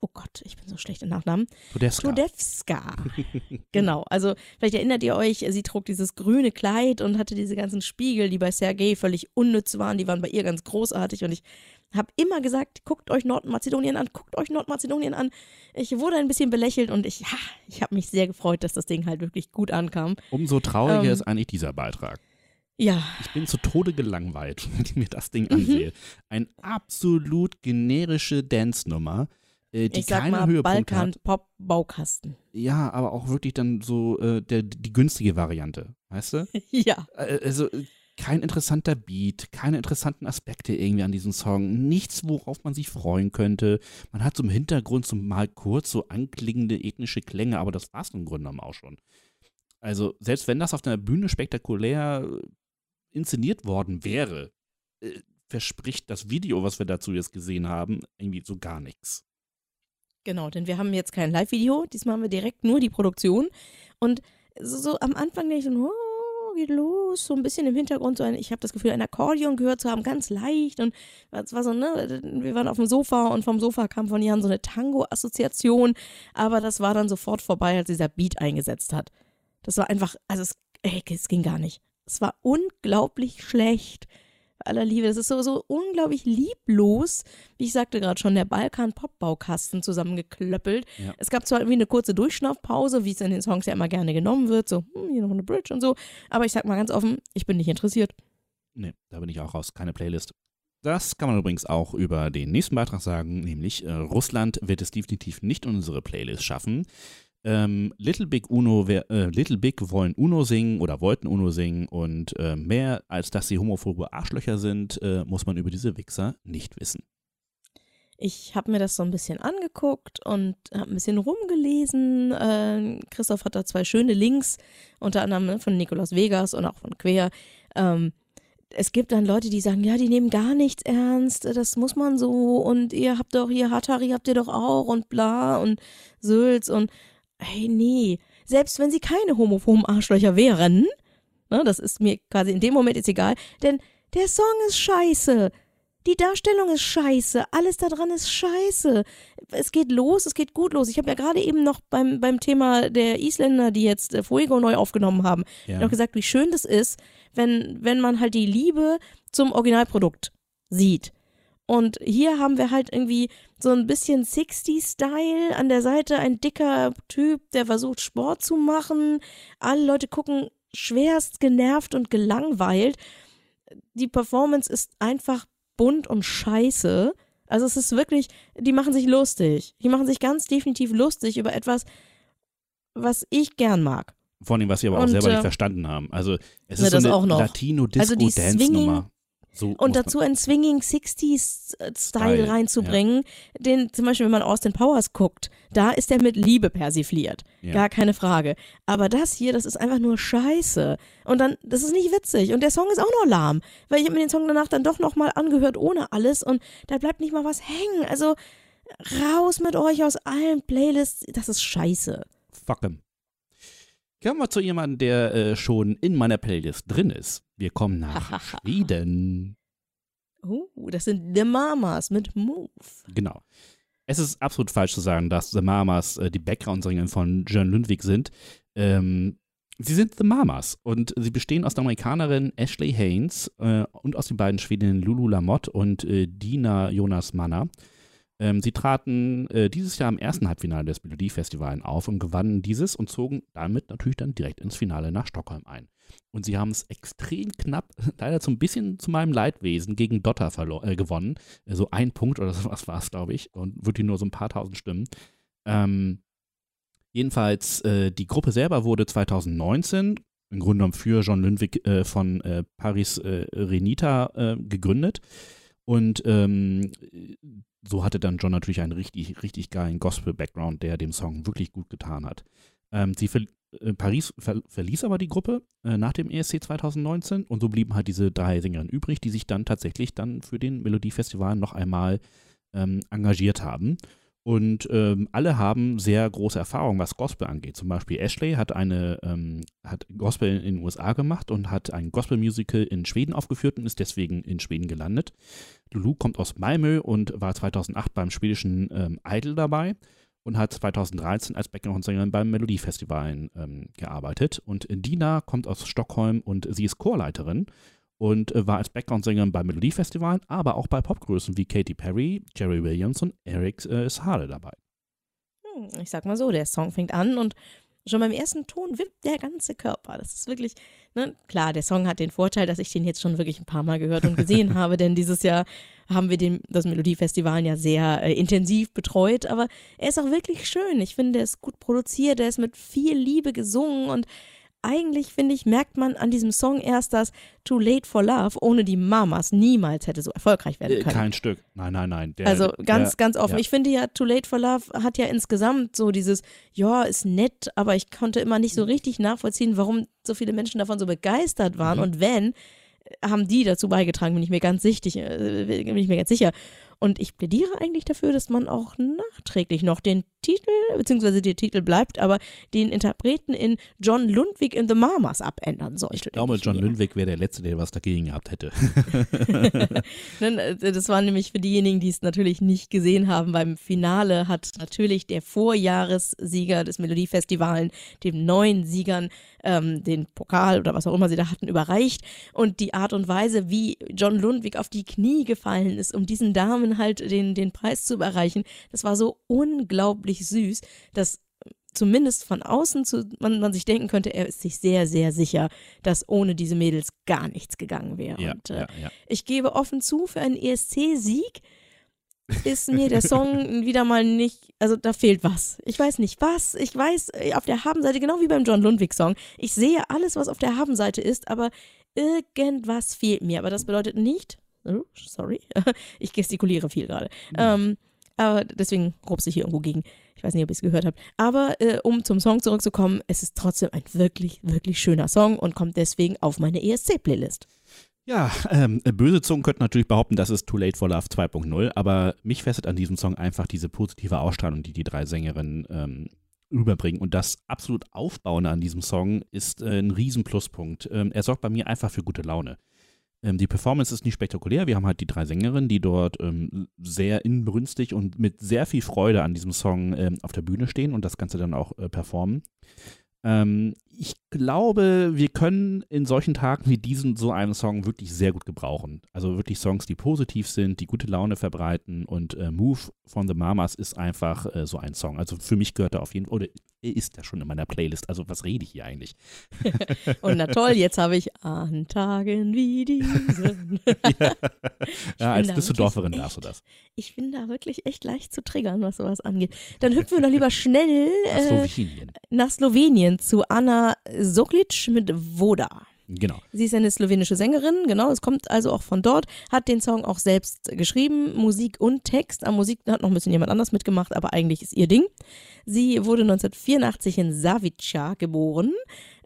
oh Gott, ich bin so schlecht in Nachnamen. Podesta. Tudewska. genau, also vielleicht erinnert ihr euch, sie trug dieses grüne Kleid und hatte diese ganzen Spiegel, die bei Sergei völlig unnütz waren, die waren bei ihr ganz großartig und ich habe immer gesagt, guckt euch Nordmazedonien an, guckt euch Nordmazedonien an. Ich wurde ein bisschen belächelt und ich, ha, ich habe mich sehr gefreut, dass das Ding halt wirklich gut ankam. Umso trauriger Ähm, ist eigentlich dieser Beitrag. Ja, Ich bin zu Tode gelangweilt, wenn ich mir das Ding Mhm. ansehe. Ein absolut generische Dance-Nummer, äh, die ich sag keine mal Höhepunkte hat. Balkan-Pop-Baukasten. Ja, aber auch wirklich dann so äh, der, die günstige Variante, weißt du? ja. Äh, Also äh, kein interessanter Beat, keine interessanten Aspekte irgendwie an diesem Song, nichts, worauf man sich freuen könnte. Man hat im Hintergrund so mal kurz so anklingende ethnische Klänge, aber das war es im Grunde genommen auch schon. Also selbst wenn das auf einer Bühne spektakulär inszeniert worden wäre, verspricht das Video, was wir dazu jetzt gesehen haben, irgendwie so gar nichts. Genau, denn wir haben jetzt kein Live-Video, diesmal haben wir direkt nur die Produktion. Und so, so am Anfang denke ich so, oh, geht los, so ein bisschen im Hintergrund, so ein, ich habe das Gefühl, ein Akkordeon gehört zu haben, ganz leicht. Und es war so, ne, wir waren auf dem Sofa und vom Sofa kam von Jan so eine Tango-Assoziation, aber das war dann sofort vorbei, als dieser Beat eingesetzt hat. Das war einfach, also es, ey, es ging gar nicht. Es war unglaublich schlecht. Aller Liebe. Das ist so, so unglaublich lieblos, wie ich sagte gerade schon, der Balkan-Pop-Baukasten zusammengeklöppelt. Ja. Es gab zwar irgendwie eine kurze Durchschnaufpause, wie es in den Songs ja immer gerne genommen wird, so, hm, hier noch eine Bridge und so, aber ich sag mal ganz offen, ich bin nicht interessiert. Nee, da bin ich auch raus. Keine Playlist. Das kann man übrigens auch über den nächsten Beitrag sagen, nämlich äh, Russland wird es definitiv nicht in unsere Playlist schaffen. Ähm, Little Big Uno, wer- äh, Little Big wollen Uno singen oder wollten Uno singen und äh, mehr als dass sie homophobe Arschlöcher sind, äh, muss man über diese Wichser nicht wissen. Ich habe mir das so ein bisschen angeguckt und habe ein bisschen rumgelesen. Äh, Christoph hat da zwei schöne Links, unter anderem ne, von Nikolaus Vegas und auch von Quer. Ähm, es gibt dann Leute, die sagen, ja, die nehmen gar nichts ernst, das muss man so und ihr habt doch hier Hatari habt ihr doch auch und bla und Sülz und hey, nee. Selbst wenn sie keine homophoben Arschlöcher wären, ne, das ist mir quasi in dem Moment jetzt egal, denn der Song ist scheiße. Die Darstellung ist scheiße, alles da dran ist scheiße. Es geht los, es geht gut los. Ich habe ja gerade eben noch beim, beim Thema der Isländer, die jetzt äh, Fuego neu aufgenommen haben, Ja. noch gesagt, wie schön das ist, wenn, wenn man halt die Liebe zum Originalprodukt sieht. Und hier haben wir halt irgendwie so ein bisschen 60-Style. An der Seite ein dicker Typ, der versucht Sport zu machen. Alle Leute gucken schwerst genervt und gelangweilt. Die Performance ist einfach bunt und scheiße. Also es ist wirklich, die machen sich lustig. Die machen sich ganz definitiv lustig über etwas, was ich gern mag. Von dem, was sie aber auch Und, selber äh, nicht verstanden haben. Also es na, ist so eine noch. Also Latino-Disco-Dance-Nummer. So Und dazu einen Swinging 60s-Style Style, reinzubringen, den zum Beispiel, wenn man Austin Powers guckt, da ist er mit Liebe persifliert. Ja. Gar keine Frage. Aber das hier, das ist einfach nur Scheiße. Und dann, das ist nicht witzig. Und der Song ist auch noch lahm. Weil ich habe mir den Song danach dann doch nochmal angehört ohne alles und da bleibt nicht mal was hängen. Also raus mit euch aus allen Playlists. Das ist Scheiße. Fuck 'em. Kommen wir zu jemandem, der äh, schon in meiner Playlist drin ist. Wir kommen nach Schweden. Oh, das sind The Mamas mit Move. Genau. Es ist absolut falsch zu sagen, dass The Mamas äh, die Background-Sänger von Jörn Lundwig sind. Ähm, sie sind The Mamas und sie bestehen aus der Amerikanerin Ashley Haynes äh, und aus den beiden Schwedinnen Lulu Lamotte und äh, Dina Jonas Manner. Ähm, sie traten äh, dieses Jahr im ersten Halbfinale des Melodiefestivals auf und gewannen dieses und zogen damit natürlich dann direkt ins Finale nach Stockholm ein. Und sie haben es extrem knapp, leider so ein bisschen zu meinem Leidwesen, gegen Dotter äh, gewonnen. Äh, so ein Punkt oder sowas war es, glaube ich. Und wirklich nur so ein paar tausend Stimmen. Ähm, Jedenfalls, äh, die Gruppe selber wurde 2019 im Grunde genommen für John Lundwig äh, von äh, Paris äh, Renita gegründet. Und ähm, so hatte dann John natürlich einen richtig, richtig geilen Gospel-Background, der dem Song wirklich gut getan hat. Ähm, sie ver äh, Paris ver verließ aber die Gruppe äh, nach dem ESC 2019 und so blieben halt diese drei Sängerinnen übrig, die sich dann tatsächlich dann für den Melodiefestival noch einmal ähm, engagiert haben. Und ähm, alle haben sehr große Erfahrung, was Gospel angeht. Zum Beispiel Ashley hat eine ähm, hat Gospel in den USA gemacht und hat ein Gospel-Musical in Schweden aufgeführt und ist deswegen in Schweden gelandet. Lulu kommt aus Malmö und war 2008 beim schwedischen ähm, Idol dabei und hat 2013 als Background-Sängerin beim Melodiefestival ähm, gearbeitet. Und Dina kommt aus Stockholm und sie ist Chorleiterin und äh, war als Background-Sängerin bei Melodiefestivalen, aber auch bei Popgrößen wie Katy Perry, Jerry Williams und Eric äh, Sade dabei. Hm, ich sag mal so, der Song fängt an und schon beim ersten Ton wippt der ganze Körper. Das ist wirklich, ne, klar, der Song hat den Vorteil, dass ich den jetzt schon wirklich ein paar Mal gehört und gesehen habe, denn dieses Jahr haben wir den, das Melodiefestival ja sehr äh, intensiv betreut, aber er ist auch wirklich schön. Ich finde, er ist gut produziert, er ist mit viel Liebe gesungen und eigentlich, finde ich, merkt man an diesem Song erst, dass Too Late for Love ohne die Mamas niemals hätte so erfolgreich werden Äh, können. Kein Stück. Nein, nein, nein. Der, also ganz, der, ganz offen. ja. Ich finde ja, Too Late for Love hat ja insgesamt so dieses, ja, ist nett, aber ich konnte immer nicht so richtig nachvollziehen, warum so viele Menschen davon so begeistert waren. Mhm. Und wenn, äh, haben die dazu beigetragen, bin ich mir ganz sichtig, äh, bin ich mir ganz sicher. Und ich plädiere eigentlich dafür, dass man auch nachträglich noch den Titel, beziehungsweise der Titel bleibt, aber den Interpreten in John Lundwig in the Mamas abändern sollte. Ich glaube, John. Lundwig wäre der Letzte, der was dagegen gehabt hätte. Äh, Das war nämlich für diejenigen, die es natürlich nicht gesehen haben. Beim Finale hat natürlich der Vorjahressieger des Melodiefestivals dem neuen Siegern ähm, den Pokal oder was auch immer sie da hatten überreicht. Und die Art und Weise, wie John Lundwig auf die Knie gefallen ist, um diesen Damen halt den, den Preis zu überreichen, das war so unglaublich süß, dass zumindest von außen zu, man, man sich denken könnte, er ist sich sehr, sehr sicher, dass ohne diese Mädels gar nichts gegangen wäre. ja, Und, äh, ja, ja. ich gebe offen zu, für einen ESC-Sieg ist mir der Song wieder mal nicht, also da fehlt was. Ich weiß nicht was. Ich weiß äh, auf der Habenseite, genau wie beim John Lundwig-Song, ich sehe alles, was auf der Habenseite ist, aber irgendwas fehlt mir. Aber das bedeutet nicht, sorry, ich gestikuliere viel gerade. Ähm, aber deswegen grobst ich hier irgendwo gegen. Ich weiß nicht, ob ihr es gehört habt. Aber äh, um zum Song zurückzukommen, es ist trotzdem ein wirklich, wirklich schöner Song und kommt deswegen auf meine ESC-Playlist. Ja, ähm, böse Zungen könnten natürlich behaupten, das ist Too Late for Love 2.0, aber mich fesselt an diesem Song einfach diese positive Ausstrahlung, die die drei Sängerinnen ähm, rüberbringen. Und das absolut Aufbauende an diesem Song ist äh, ein Riesenpluspunkt. Ähm, er sorgt bei mir einfach für gute Laune. Ähm, die Performance ist nicht spektakulär. Wir haben halt die drei Sängerinnen, die dort ähm, sehr inbrünstig und mit sehr viel Freude an diesem Song ähm, auf der Bühne stehen und das Ganze dann auch äh, performen. Ähm, ich glaube, wir können in solchen Tagen wie diesen so einen Song wirklich sehr gut gebrauchen. Also wirklich Songs, die positiv sind, die gute Laune verbreiten und äh, Move von The Mamas ist einfach äh, so ein Song. Also für mich gehört er auf jeden Fall, oder er ist ja schon in meiner Playlist. Also was rede ich hier eigentlich? Und na toll, jetzt habe ich an Tagen wie diesen. ja, als da Düsseldorferin wirklich darfst du das. Ich bin da wirklich echt leicht zu triggern, was sowas angeht. Dann hüpfen wir doch lieber schnell äh, Slowenien. nach Slowenien zu Anna Soklic mit Voda. Genau. Sie ist eine slowenische Sängerin, genau, es kommt also auch von dort, hat den Song auch selbst geschrieben, Musik und Text. Am Musik hat noch ein bisschen jemand anders mitgemacht, aber eigentlich ist ihr Ding. Sie wurde 1984 in Savica geboren.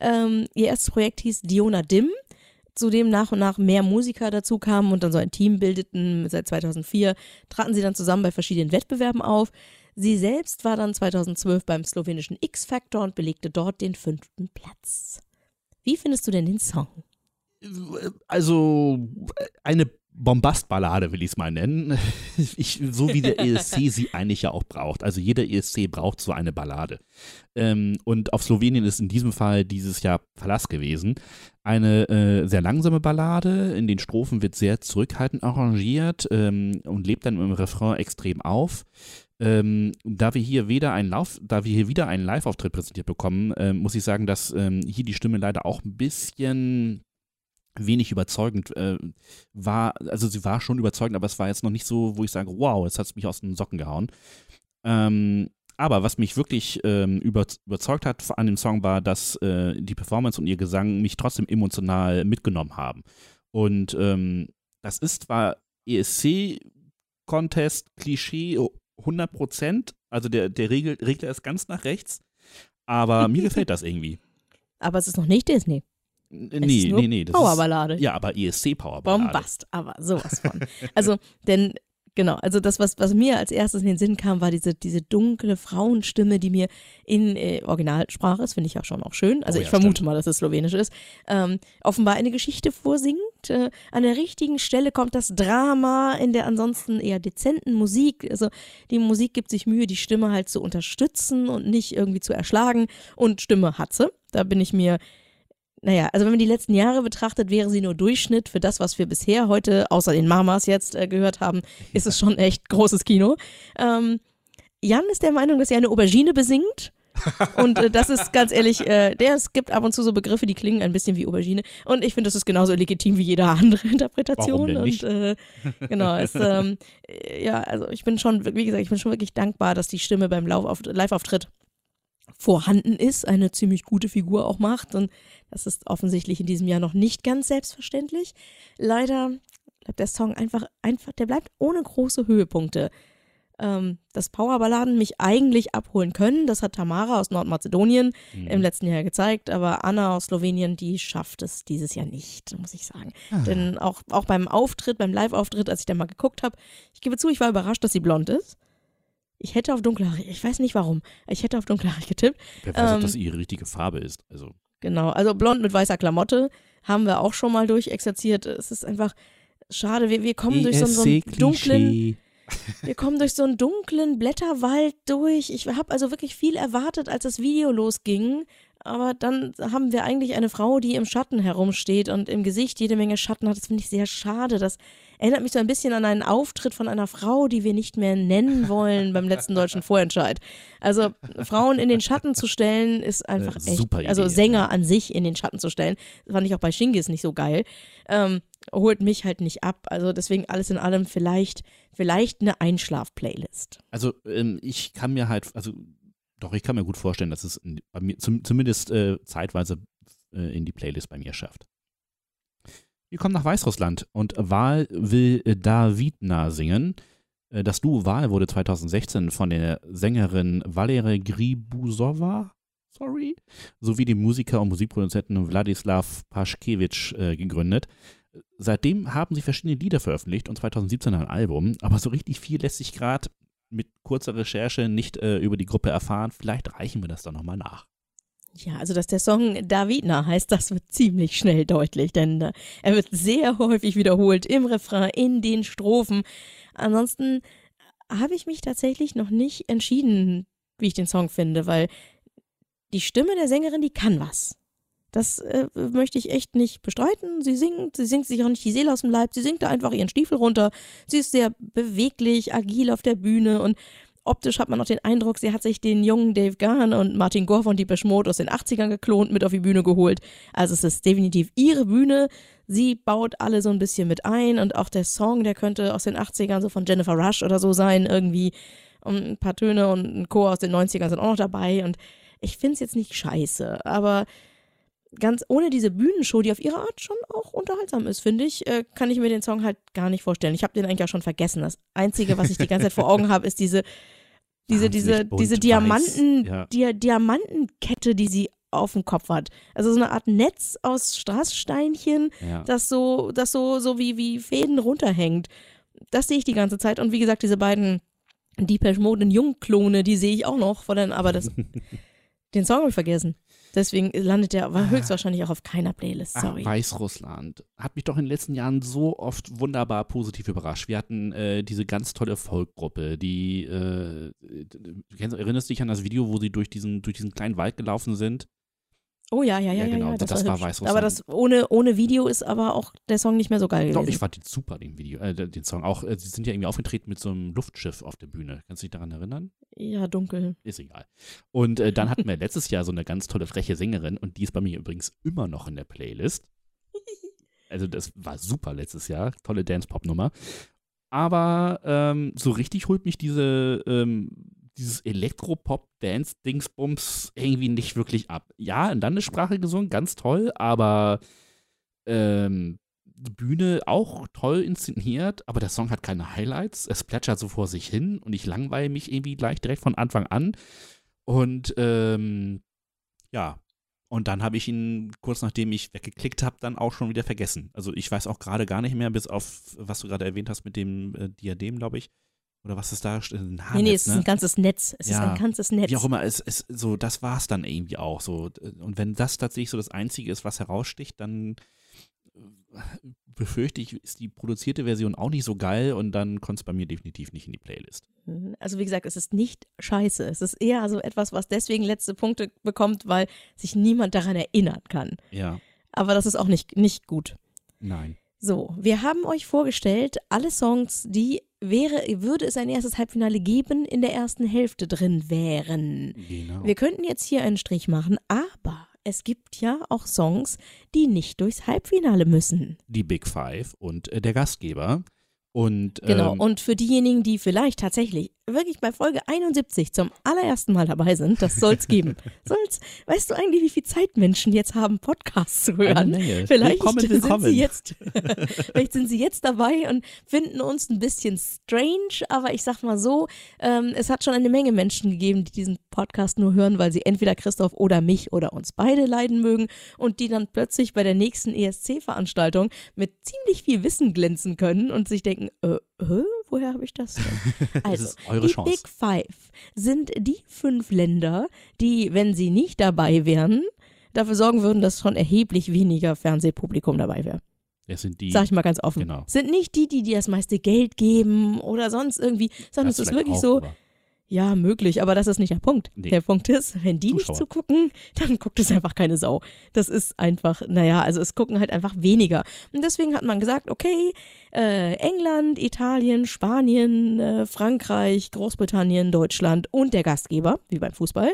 Ähm, ihr erstes Projekt hieß Diona Dim, zu dem nach und nach mehr Musiker dazu kamen und dann so ein Team bildeten. Seit 2004 traten sie dann zusammen bei verschiedenen Wettbewerben auf. Sie selbst war dann 2012 beim slowenischen X-Factor und belegte dort den fünften Platz. Wie findest du denn den Song? Also eine Bombastballade will ich es mal nennen. Ich, so wie der ESC sie eigentlich ja auch braucht. Also jeder ESC braucht so eine Ballade. Ähm, und auf Slowenien ist in diesem Fall dieses Jahr Verlass gewesen. Eine äh, sehr langsame Ballade. In den Strophen wird sehr zurückhaltend arrangiert ähm, und lebt dann im Refrain extrem auf. Ähm, da wir hier weder einen Lauf, da wir hier wieder einen Live-Auftritt präsentiert bekommen, ähm, muss ich sagen, dass ähm, hier die Stimme leider auch ein bisschen wenig überzeugend äh, war. Also sie war schon überzeugend, aber es war jetzt noch nicht so, wo ich sage, wow, jetzt hat es mich aus den Socken gehauen. Ähm, aber was mich wirklich ähm, über, überzeugt hat an dem Song war, dass äh, die Performance und ihr Gesang mich trotzdem emotional mitgenommen haben. Und ähm, das ist zwar ESC-Contest, Klischee 100 Prozent, also der, der Regel, Regler ist ganz nach rechts, aber mir gefällt das irgendwie. Aber es ist noch nicht Disney. Es Nee, ist nur nee, nee. das Powerballade. Ist, ja, aber ESC-Powerballade. Bombast, aber sowas von. Also, denn genau, also das, was, was mir als erstes in den Sinn kam, war diese, diese dunkle Frauenstimme, die mir in äh, Originalsprache, das finde ich ja schon auch schön, also Oh ich ja, vermute stimmt. mal, dass es slowenisch ist, ähm, offenbar eine Geschichte Äh, an der richtigen Stelle kommt das Drama in der ansonsten eher dezenten Musik. Also die Musik gibt sich Mühe, die Stimme halt zu unterstützen und nicht irgendwie zu erschlagen. Und Stimme hat sie. Da bin ich mir naja, also wenn man die letzten Jahre betrachtet, wäre sie nur Durchschnitt für das, was wir bisher heute, außer den Mamas jetzt äh, gehört haben, ist es schon echt großes Kino. Ähm, Jan ist der Meinung, dass er eine Aubergine besingt. Und äh, das ist ganz ehrlich, äh, der, es gibt ab und zu so Begriffe, die klingen ein bisschen wie Aubergine. Und ich finde, das ist genauso legitim wie jede andere Interpretation. Warum denn nicht? Und äh, genau, es, ähm, äh, ja, also ich bin schon, wie gesagt, ich bin schon wirklich dankbar, dass die Stimme beim Live-Auftritt vorhanden ist, eine ziemlich gute Figur auch macht. Und das ist offensichtlich in diesem Jahr noch nicht ganz selbstverständlich. Leider bleibt der Song einfach, einfach, der bleibt ohne große Höhepunkte. Ähm, dass Powerballaden mich eigentlich abholen können, das hat Tamara aus Nordmazedonien Mhm. im letzten Jahr gezeigt, aber Anna aus Slowenien, die schafft es dieses Jahr nicht, muss ich sagen. Ah. Denn auch, auch beim Auftritt, beim Live-Auftritt, als ich da mal geguckt habe, ich gebe zu, ich war überrascht, dass sie blond ist. Ich hätte auf dunkelhaarig, ich weiß nicht warum, ich hätte auf dunkelhaarig getippt. Wer weiß, ob ähm, das ihre richtige Farbe ist. Also, Genau, also blond mit weißer Klamotte haben wir auch schon mal durchexerziert. Es ist einfach schade, wir, wir kommen durch so, so einen dunklen. Wir kommen durch so einen dunklen Blätterwald durch. Ich habe also wirklich viel erwartet, als das Video losging. Aber dann haben wir eigentlich eine Frau, die im Schatten herumsteht und im Gesicht jede Menge Schatten hat. Das finde ich sehr schade. Das erinnert mich so ein bisschen an einen Auftritt von einer Frau, die wir nicht mehr nennen wollen beim letzten deutschen Vorentscheid. Also Frauen in den Schatten zu stellen, ist einfach Äh, echt. also Idee, Sänger ja. an sich in den Schatten zu stellen, das fand ich auch bei Shingis nicht so geil. Ähm, holt mich halt nicht ab. Also deswegen alles in allem vielleicht, vielleicht eine Einschlaf-Playlist. Also ähm, ich kann mir halt, also doch, ich kann mir gut vorstellen, dass es bei mir zum, zumindest äh, zeitweise äh, in die Playlist bei mir schafft. Wir kommen nach Weißrussland und Wahl will äh, Davidna singen. Äh, Das Duo Wahl wurde 2016 von der Sängerin Valeria Gribusova, sorry, sowie dem Musiker und Musikproduzenten Wladislav Paschkewitsch äh, gegründet. Seitdem haben sie verschiedene Lieder veröffentlicht und 2017 ein Album, aber so richtig viel lässt sich gerade mit kurzer Recherche nicht äh, über die Gruppe erfahren. Vielleicht reichen wir das dann nochmal nach. Ja, also dass der Song Davidna heißt, das wird ziemlich schnell deutlich, denn äh, er wird sehr häufig wiederholt im Refrain, in den Strophen. Ansonsten habe ich mich tatsächlich noch nicht entschieden, wie ich den Song finde, weil die Stimme der Sängerin, die kann was. Das äh, möchte ich echt nicht bestreiten. Sie singt, sie singt sich auch nicht die Seele aus dem Leib, sie singt da einfach ihren Stiefel runter. Sie ist sehr beweglich, agil auf der Bühne und optisch hat man auch den Eindruck, sie hat sich den jungen Dave Gahan und Martin Gore von Deepesh Mode aus den 80ern geklont, mit auf die Bühne geholt. Also es ist definitiv ihre Bühne. Sie baut alle so ein bisschen mit ein und auch der Song, der könnte aus den 80ern so von Jennifer Rush oder so sein, irgendwie. Und ein paar Töne und ein Chor aus den 90ern sind auch noch dabei und ich finde es jetzt nicht scheiße, aber ganz ohne diese Bühnenshow, die auf ihre Art schon auch unterhaltsam ist, finde ich, äh, kann ich mir den Song halt gar nicht vorstellen. Ich habe den eigentlich auch schon vergessen. Das Einzige, was ich die ganze Zeit vor Augen habe, ist diese, diese, diese, diese. Diamanten, Ja. Dia Diamantenkette, die sie auf dem Kopf hat. Also so eine Art Netz aus Strasssteinchen, Ja. das so, das so, so wie, wie Fäden runterhängt. Das sehe ich die ganze Zeit. Und wie gesagt, diese beiden Deepesh Mode Jungklone, die sehe ich auch noch. Von den, aber das, den Song habe ich vergessen. Deswegen landet der war höchstwahrscheinlich auch auf keiner Playlist. Ach, Sorry. Weißrussland hat mich doch in den letzten Jahren so oft wunderbar positiv überrascht. Wir hatten äh, diese ganz tolle Volkgruppe, die, äh, du kennst, erinnerst dich an das Video, wo sie durch diesen, durch diesen kleinen Wald gelaufen sind? Oh ja, ja, ja, Ja, genau, ja, das war hübsch. Weißrussland. Aber das ohne, ohne Video ist aber auch der Song nicht mehr so geil Doch, gewesen. ich fand den super, den Video, äh, den Song. Auch, äh, sie sind ja irgendwie aufgetreten mit so einem Luftschiff auf der Bühne. Kannst du dich daran erinnern? ja, dunkel. Ist egal. Und äh, dann hatten wir letztes Jahr so eine ganz tolle freche Sängerin und die ist bei mir übrigens immer noch in der Playlist. Also das war super letztes Jahr, tolle Dance-Pop-Nummer. Aber ähm, so richtig holt mich diese, ähm, dieses Elektropop-Dance-Dingsbums irgendwie nicht wirklich ab. Ja, in Landessprache gesungen, ganz toll, aber ähm, die Bühne auch toll inszeniert, aber der Song hat keine Highlights. Es plätschert so vor sich hin und ich langweile mich irgendwie gleich direkt von Anfang an. Und ähm, ja, und dann habe ich ihn kurz nachdem ich weggeklickt habe, dann auch schon wieder vergessen. Also ich weiß auch gerade gar nicht mehr, bis auf was du gerade erwähnt hast mit dem äh, Diadem, glaube ich. Oder was ist da? Ein nee, nee, es ist ne? ein ganzes Netz. Es Ja. ist ein ganzes Netz. Wie auch immer, es, es, so, das war es dann irgendwie auch so. Und wenn das tatsächlich so das Einzige ist, was heraussticht, dann äh, befürchte ich, ist die produzierte Version auch nicht so geil und dann kommt es bei mir definitiv nicht in die Playlist. Also wie gesagt, es ist nicht scheiße. Es ist eher so etwas, was deswegen letzte Punkte bekommt, weil sich niemand daran erinnern kann. Ja, Aber das ist auch nicht, nicht gut. nein. So, wir haben euch vorgestellt, alle Songs, die wäre, würde es ein erstes Halbfinale geben, in der ersten Hälfte drin wären. Genau. Wir könnten jetzt hier einen Strich machen, aber es gibt ja auch Songs, die nicht durchs Halbfinale müssen. Die Big Five und äh, der Gastgeber. Und Genau. ähm, Und für diejenigen, die vielleicht tatsächlich wirklich bei Folge 71 zum allerersten Mal dabei sind, das soll's geben. soll's, weißt du eigentlich, wie viel Zeit Menschen jetzt haben, Podcasts zu hören? Vielleicht willkommen, sind willkommen. sie jetzt, vielleicht sind sie jetzt dabei und finden uns ein bisschen strange, aber ich sag mal so, ähm, es hat schon eine Menge Menschen gegeben, die diesen Podcast nur hören, weil sie entweder Christoph oder mich oder uns beide leiden mögen und die dann plötzlich bei der nächsten ESC-Veranstaltung mit ziemlich viel Wissen glänzen können und sich denken, äh, hä? Woher habe ich das denn? Also, ist eure die Chance. Big Five sind die fünf Länder, die, wenn sie nicht dabei wären, dafür sorgen würden, dass schon erheblich weniger Fernsehpublikum dabei wäre. Das sind die. Sag ich mal ganz offen. Genau. Sind nicht die, die dir das meiste Geld geben oder sonst irgendwie, sondern Das es ist wirklich so, ja, möglich, aber das ist nicht der Punkt. Nee. Der Punkt ist, wenn die nicht Zuschauer. zugucken, dann guckt es einfach keine Sau. Das ist einfach, naja, also es gucken halt einfach weniger. Und deswegen hat man gesagt, okay, äh, England, Italien, Spanien, äh, Frankreich, Großbritannien, Deutschland und der Gastgeber, wie beim Fußball,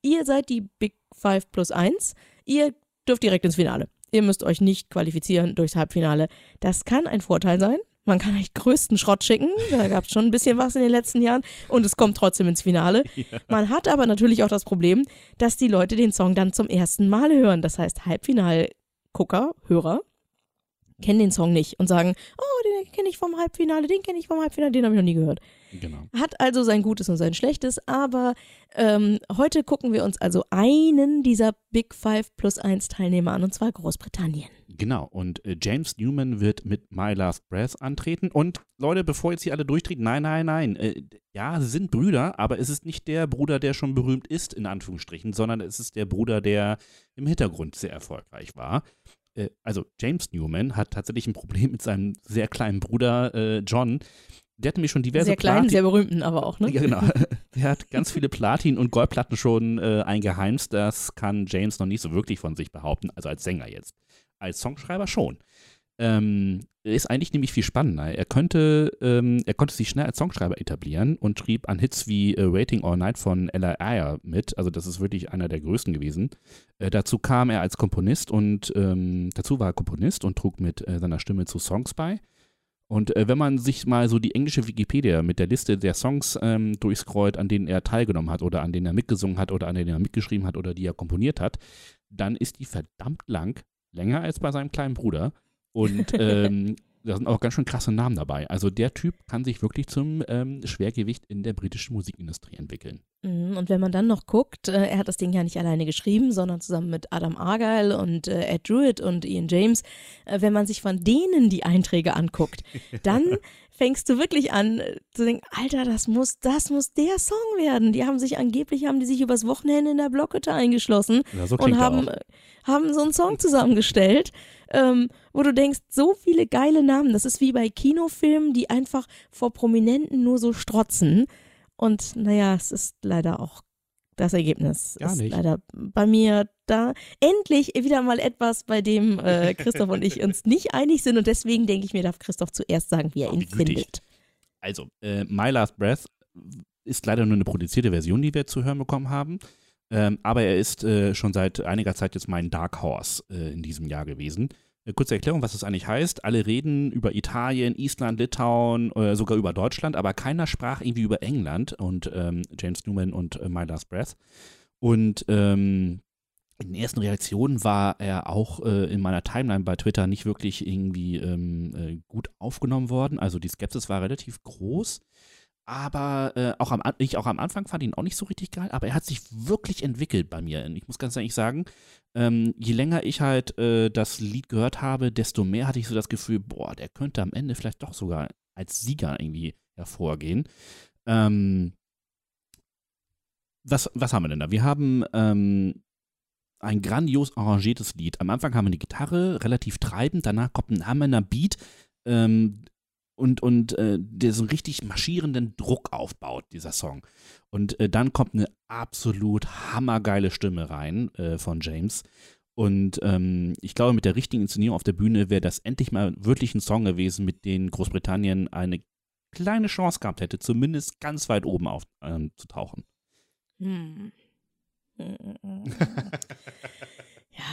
ihr seid die Big Five plus eins. Ihr dürft direkt ins Finale. Ihr müsst euch nicht qualifizieren durchs Halbfinale. Das kann ein Vorteil sein. Man kann echt größten Schrott schicken. Da gab es schon ein bisschen was in den letzten Jahren. Und es kommt trotzdem ins Finale. Man hat aber natürlich auch das Problem, dass die Leute den Song dann zum ersten Mal hören. Das heißt, Halbfinal-Gucker, Hörer, kennen den Song nicht und sagen, oh, den kenne ich vom Halbfinale, den kenne ich vom Halbfinale, den habe ich noch nie gehört. Genau. Hat also sein Gutes und sein Schlechtes, aber ähm, heute gucken wir uns also einen dieser Big Five plus eins Teilnehmer an, und zwar Großbritannien. Genau. Und äh, James Newman wird mit My Last Breath antreten. Und Leute, bevor jetzt hier alle durchtreten, nein, nein, nein. Äh, ja, sie sind Brüder, aber es ist nicht der Bruder, der schon berühmt ist, in Anführungsstrichen, sondern es ist der Bruder, der im Hintergrund sehr erfolgreich war. Äh, also James Newman hat tatsächlich ein Problem mit seinem sehr kleinen Bruder äh, John. Der hat nämlich schon diverse Sehr kleinen, Platin- sehr berühmten aber auch, ne? ja, genau. Der hat ganz viele Platin- und Goldplatten schon äh, eingeheimst. Das kann James noch nicht so wirklich von sich behaupten, also als Sänger jetzt. Als Songschreiber schon. Ähm, ist eigentlich nämlich viel spannender. Er könnte, ähm, er konnte sich schnell als Songschreiber etablieren und schrieb an Hits wie äh, Waiting All Night von Ella Eyre mit. Also das ist wirklich einer der größten gewesen. Äh, dazu kam er als Komponist und ähm, dazu war er Komponist und trug mit äh, seiner Stimme zu Songs bei. Und äh, wenn man sich mal so die englische Wikipedia mit der Liste der Songs ähm, durchscrollt, an denen er teilgenommen hat oder an denen er mitgesungen hat oder an denen er mitgeschrieben hat oder die er komponiert hat, dann ist die verdammt lang, länger als bei seinem kleinen Bruder. Und ähm, da sind auch ganz schön krasse Namen dabei. Also der Typ kann sich wirklich zum ähm, Schwergewicht in der britischen Musikindustrie entwickeln. Mhm, Und wenn man dann noch guckt, äh, er hat das Ding ja nicht alleine geschrieben, sondern zusammen mit Adam Argyle und äh, Ed Druitt und Ian James. Äh, wenn man sich von denen die Einträge anguckt, dann fängst du wirklich an äh, zu denken, Alter, das muss, das muss der Song werden. Die haben sich angeblich, haben die sich übers Wochenende in der Blockhütte eingeschlossen Ja, so und haben, äh, haben so einen Song zusammengestellt, ähm, wo du denkst, so viele geile Namen. Das ist wie bei Kinofilmen, die einfach vor Prominenten nur so strotzen. Und naja, es ist leider auch das Ergebnis. Gar ist nicht. leider bei mir da endlich wieder mal etwas, bei dem äh, Christoph und ich uns nicht einig sind. Und deswegen denke ich mir, darf Christoph zuerst sagen, wie er Oh, ihn wie findet. Also, äh, My Last Breath ist leider nur eine produzierte Version, die wir zu hören bekommen haben. Ähm, aber er ist äh, schon seit einiger Zeit jetzt mein Dark Horse äh, in diesem Jahr gewesen. Äh, kurze Erklärung, was das eigentlich heißt. Alle reden über Italien, Island, Litauen, äh, sogar über Deutschland, aber keiner sprach irgendwie über England und ähm, James Newman und äh, My Last Breath. Und ähm, in den ersten Reaktionen war er auch äh, in meiner Timeline bei Twitter nicht wirklich irgendwie ähm, äh, gut aufgenommen worden. Also die Skepsis war relativ groß. Aber äh, auch am, ich auch am Anfang fand ihn auch nicht so richtig geil, aber er hat sich wirklich entwickelt bei mir. Ich muss ganz ehrlich sagen, ähm, je länger ich halt äh, das Lied gehört habe, desto mehr hatte ich so das Gefühl, boah, der könnte am Ende vielleicht doch sogar als Sieger irgendwie hervorgehen. Ähm, was, was haben wir denn da? Wir haben ähm, ein grandios arrangiertes Lied. Am Anfang haben wir die Gitarre, relativ treibend, danach kommt ein hammernder Beat ähm, und, und äh, der so einen richtig marschierenden Druck aufbaut, dieser Song. Und äh, dann kommt eine absolut hammergeile Stimme rein äh, von James. Und ähm, ich glaube, mit der richtigen Inszenierung auf der Bühne wäre das endlich mal wirklich ein Song gewesen, mit dem Großbritannien eine kleine Chance gehabt hätte, zumindest ganz weit oben aufzutauchen. Ähm, hm. ja.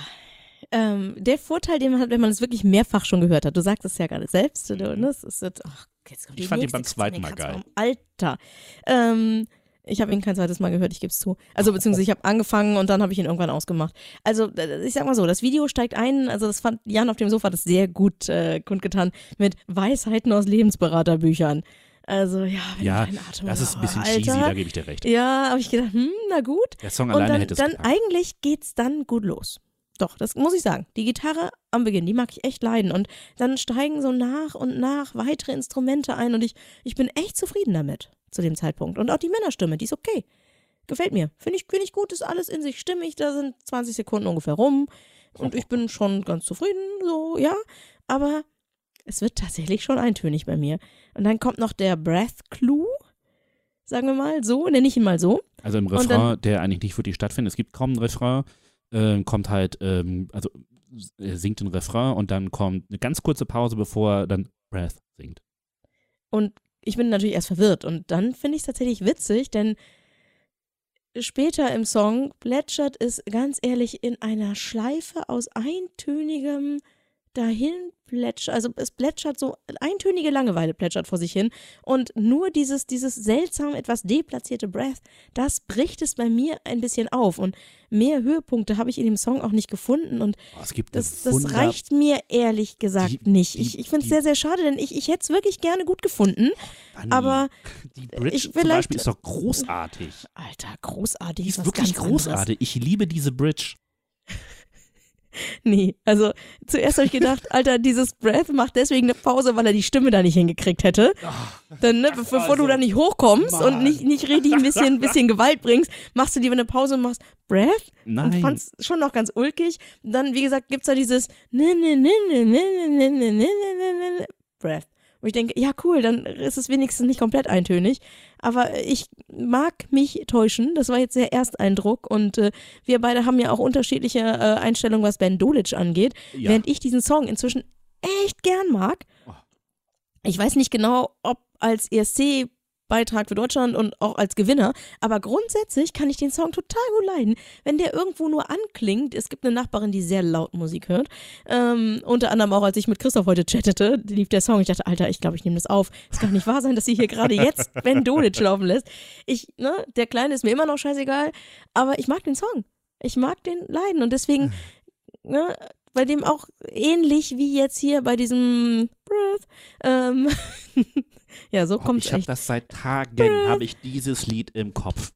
Ähm, der Vorteil, den man hat, wenn man es wirklich mehrfach schon gehört hat, du sagst es ja gerade selbst, mhm. ne? es ist, ach, ich fand ihn beim zweiten Mal geil. Alter. Ähm, ich habe ihn kein zweites Mal gehört, ich gebe es zu. Also beziehungsweise ich habe angefangen und dann habe ich ihn irgendwann ausgemacht. Also ich sag mal so, das Video steigt ein, also das fand Jan auf dem Sofa das sehr gut äh, kundgetan mit Weisheiten aus Lebensberaterbüchern. Also ja, ja Atem das ist ein bisschen Alter. cheesy, da gebe ich dir recht. Ja, habe ich gedacht, hm, na gut. Der Song und alleine dann, hätte es dann gepackt. eigentlich geht's dann gut los. Doch, das muss ich sagen. Die Gitarre am Beginn, die mag ich echt leiden. Und dann steigen so nach und nach weitere Instrumente ein und ich, ich bin echt zufrieden damit zu dem Zeitpunkt. Und auch die Männerstimme, die ist okay. Gefällt mir. Finde ich, find ich gut, ist alles in sich stimmig. Da sind 20 Sekunden ungefähr rum. Und ich bin schon ganz zufrieden, so, ja. Aber es wird tatsächlich schon eintönig bei mir. Und dann kommt noch der Breath Clue, sagen wir mal so, nenne ich ihn mal so. Also im Refrain, dann- der eigentlich nicht wirklich stattfindet, es gibt kaum einen Refrain, ähm, kommt halt, ähm, also singt den Refrain und dann kommt eine ganz kurze Pause, bevor er dann Breath singt. Und ich bin natürlich erst verwirrt. Und dann finde ich es tatsächlich witzig, denn später im Song plätschert es ganz ehrlich in einer Schleife aus eintönigem dahin plätschert, also es plätschert so, eintönige Langeweile plätschert vor sich hin und nur dieses, dieses seltsam etwas deplatzierte Breath, das bricht es bei mir ein bisschen auf und mehr Höhepunkte habe ich in dem Song auch nicht gefunden und Oh, das, das reicht mir ehrlich gesagt Die- nicht. die- Ich, ich finde es sehr, sehr schade, denn ich, ich hätte es wirklich gerne gut gefunden. Manni, aber die Bridge ich zum Beispiel ist doch großartig. Alter, großartig. Die ist was wirklich ganz anderes. großartig. Ich liebe diese Bridge. Nee, also zuerst habe ich gedacht, Alter, dieses Breath macht deswegen eine Pause, weil er die Stimme da nicht hingekriegt hätte. Dann, ne, bevor also, du da nicht hochkommst Mann. und nicht, nicht richtig ein bisschen, bisschen Gewalt bringst, machst du dir eine Pause und machst Breath. Nein. Und fand's schon noch ganz ulkig. Dann, wie gesagt, gibt's da dieses Breath. Wo ich denke, ja cool, dann ist es wenigstens nicht komplett eintönig. Aber ich mag mich täuschen. Das war jetzt der Ersteindruck. Und äh, wir beide haben ja auch unterschiedliche äh, Einstellungen, was Ben Dolic angeht. Ja. Während ich diesen Song inzwischen echt gern mag. Oh. Ich weiß nicht genau, ob als ESC Beitrag für Deutschland und auch als Gewinner. Aber grundsätzlich kann ich den Song total gut leiden. Wenn der irgendwo nur anklingt, es gibt eine Nachbarin, die sehr laut Musik hört. Ähm, unter anderem auch, als ich mit Christoph heute chattete, lief der Song. Ich dachte, Alter, ich glaube, ich nehme das auf. Es kann nicht wahr sein, dass sie hier gerade jetzt Ben Dolic laufen lässt. Ich, ne, der Kleine ist mir immer noch scheißegal, aber ich mag den Song. Ich mag den leiden und deswegen, ne, bei dem auch ähnlich wie jetzt hier bei diesem Breath, ähm, ja, so Oh, kommt ich habe das seit Tagen, habe ich dieses Lied im Kopf.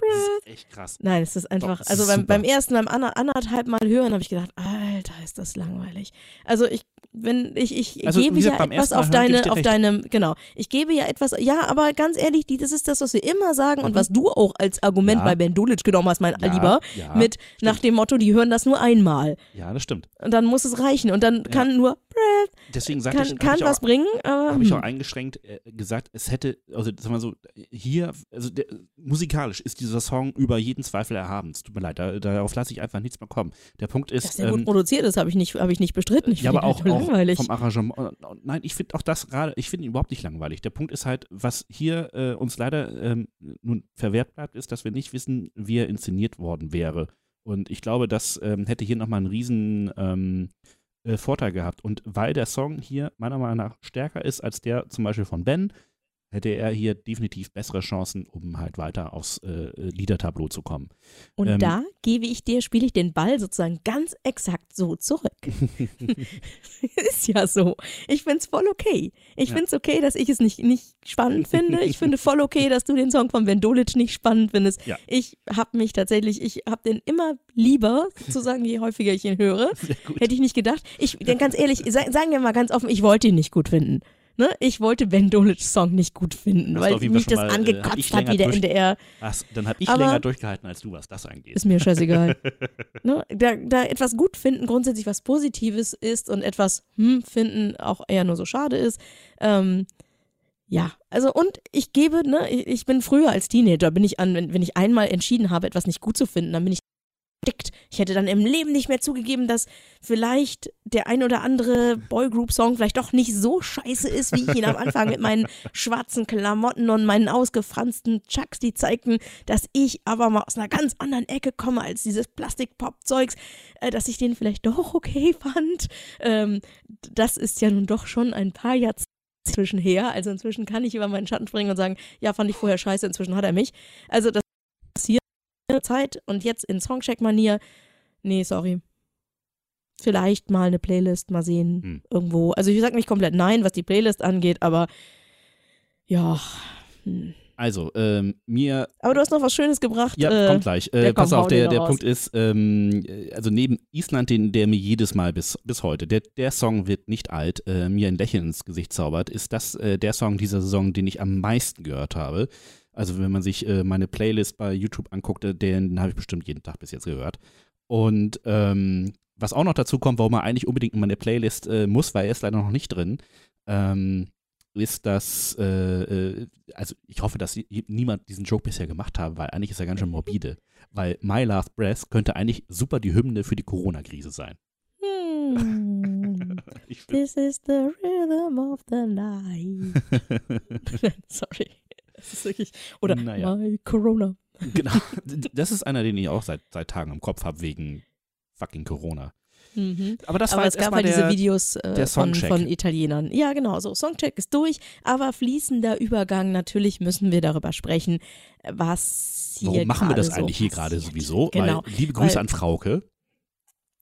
Das ist echt krass. Nein, es ist einfach, Doch, es also beim, beim ersten, beim ander, anderthalb Mal hören, habe ich gedacht, Alter, ist das langweilig. Also ich, wenn ich, ich Also, gebe ja etwas auf deine, auf recht. deinem, genau, ich gebe ja etwas, ja, aber ganz ehrlich, die, das ist das, was wir immer sagen und Mhm. was du auch als Argument Ja. bei Ben Dulic genommen hast, mein Ja, Lieber, ja, mit nach dem Motto, die hören das nur einmal Ja, das stimmt. und dann muss es reichen und dann kann nur, Deswegen sagte kann, ich, hab kann ich was auch, bringen, aber habe ich auch hm. eingeschränkt äh, gesagt, es hätte, also sag mal so, hier, also der, musikalisch ist dieser Song über jeden Zweifel erhaben. Es tut mir leid, da, darauf lasse ich einfach nichts mehr kommen. Der Punkt ist, dass der gut ähm, produziert ist, habe ich nicht, habe ich nicht bestritten. Ich ja, finde aber ihn auch, auch langweilig. vom Arrangement. äh, Nein, ich finde auch das gerade, ich finde ihn überhaupt nicht langweilig. Der Punkt ist halt, was hier äh, uns leider ähm, nun verwehrt bleibt, ist, dass wir nicht wissen, wie er inszeniert worden wäre. Und ich glaube, das ähm, hätte hier nochmal einen riesen ähm, äh, Vorteil gehabt. Und weil der Song hier meiner Meinung nach stärker ist als der zum Beispiel von Ben, hätte er hier definitiv bessere Chancen, um halt weiter aufs äh, Liedertableau zu kommen. Und Ähm, da gebe ich dir, spiele ich den Ball sozusagen ganz exakt so zurück. ist ja so. Ich finde es voll okay. Ich Ja. finde es okay, dass ich es nicht, nicht spannend finde. Ich finde voll okay, dass du den Song von Ben Dolic nicht spannend findest. Ja. Ich habe mich tatsächlich, ich habe den immer lieber, sozusagen, je häufiger ich ihn höre. Hätte ich nicht gedacht. Ich, denn ganz ehrlich, sa- sagen wir mal ganz offen, ich wollte ihn nicht gut finden. Ne? Ich wollte Ben Dolics Song nicht gut finden, weil mich das mal, äh, angekotzt hat, wie der NDR. Ach, dann habe ich Aber- länger durchgehalten als du, was das angeht. Ist mir scheißegal. ne? da, da etwas gut finden grundsätzlich was Positives ist und etwas hm finden auch eher nur so schade ist. Ähm, ja, also und ich gebe, ne, ich, ich bin früher als Teenager, bin ich an, wenn, wenn ich einmal entschieden habe, etwas nicht gut zu finden, dann bin ich dickt. Ich hätte dann im Leben nicht mehr zugegeben, dass vielleicht der ein oder andere Boygroup-Song vielleicht doch nicht so scheiße ist, wie ich ihn am Anfang mit meinen schwarzen Klamotten und meinen ausgefransten Chucks, die zeigten, dass ich aber mal aus einer ganz anderen Ecke komme als dieses Plastik-Pop-Zeugs, äh, dass ich den vielleicht doch okay fand. Ähm, das ist ja nun doch schon ein paar Jahrzehnte inzwischen her. Also inzwischen kann ich über meinen Schatten springen und sagen, ja, fand ich vorher scheiße, inzwischen hat er mich. Also das in der Zeit und jetzt in Songcheck-Manier, nee, sorry. Vielleicht mal eine Playlist mal sehen Hm. irgendwo. Also ich sag nicht komplett nein, was die Playlist angeht, aber ja. hm. Also, ähm, mir Aber du hast noch was Schönes gebracht. Ja, äh, kommt gleich. Äh, der pass auf, der, der raus. Punkt ist, ähm, äh, also neben Island, den, der mir jedes Mal bis, bis heute, der, der Song wird nicht alt, äh, mir ein Lächeln ins Gesicht zaubert, ist das äh, der Song dieser Saison, den ich am meisten gehört habe. Also wenn man sich äh, meine Playlist bei YouTube anguckt, äh, den habe ich bestimmt jeden Tag bis jetzt gehört. Und ähm, was auch noch dazu kommt, warum er eigentlich unbedingt in meine Playlist äh, muss, weil er ist leider noch nicht drin, ähm, ist das, äh, äh, also ich hoffe, dass niemand diesen Joke bisher gemacht hat, weil eigentlich ist er ganz schön morbide. Weil My Last Breath könnte eigentlich super die Hymne für die Corona-Krise sein. Hm. Find- This is the rhythm of the night. Sorry. Das ist wirklich. Oder Naja. My Corona. genau. Das ist einer, den ich auch seit, seit Tagen im Kopf habe, wegen fucking Corona. Mhm. Aber das aber war es gab halt diese der, Videos äh, der von, von Italienern. Ja, genau, so Songcheck ist durch, aber fließender Übergang, natürlich müssen wir darüber sprechen, was hier Warum machen wir das gerade eigentlich so hier gerade sowieso? Genau. Weil, liebe Grüße Weil- an Frauke.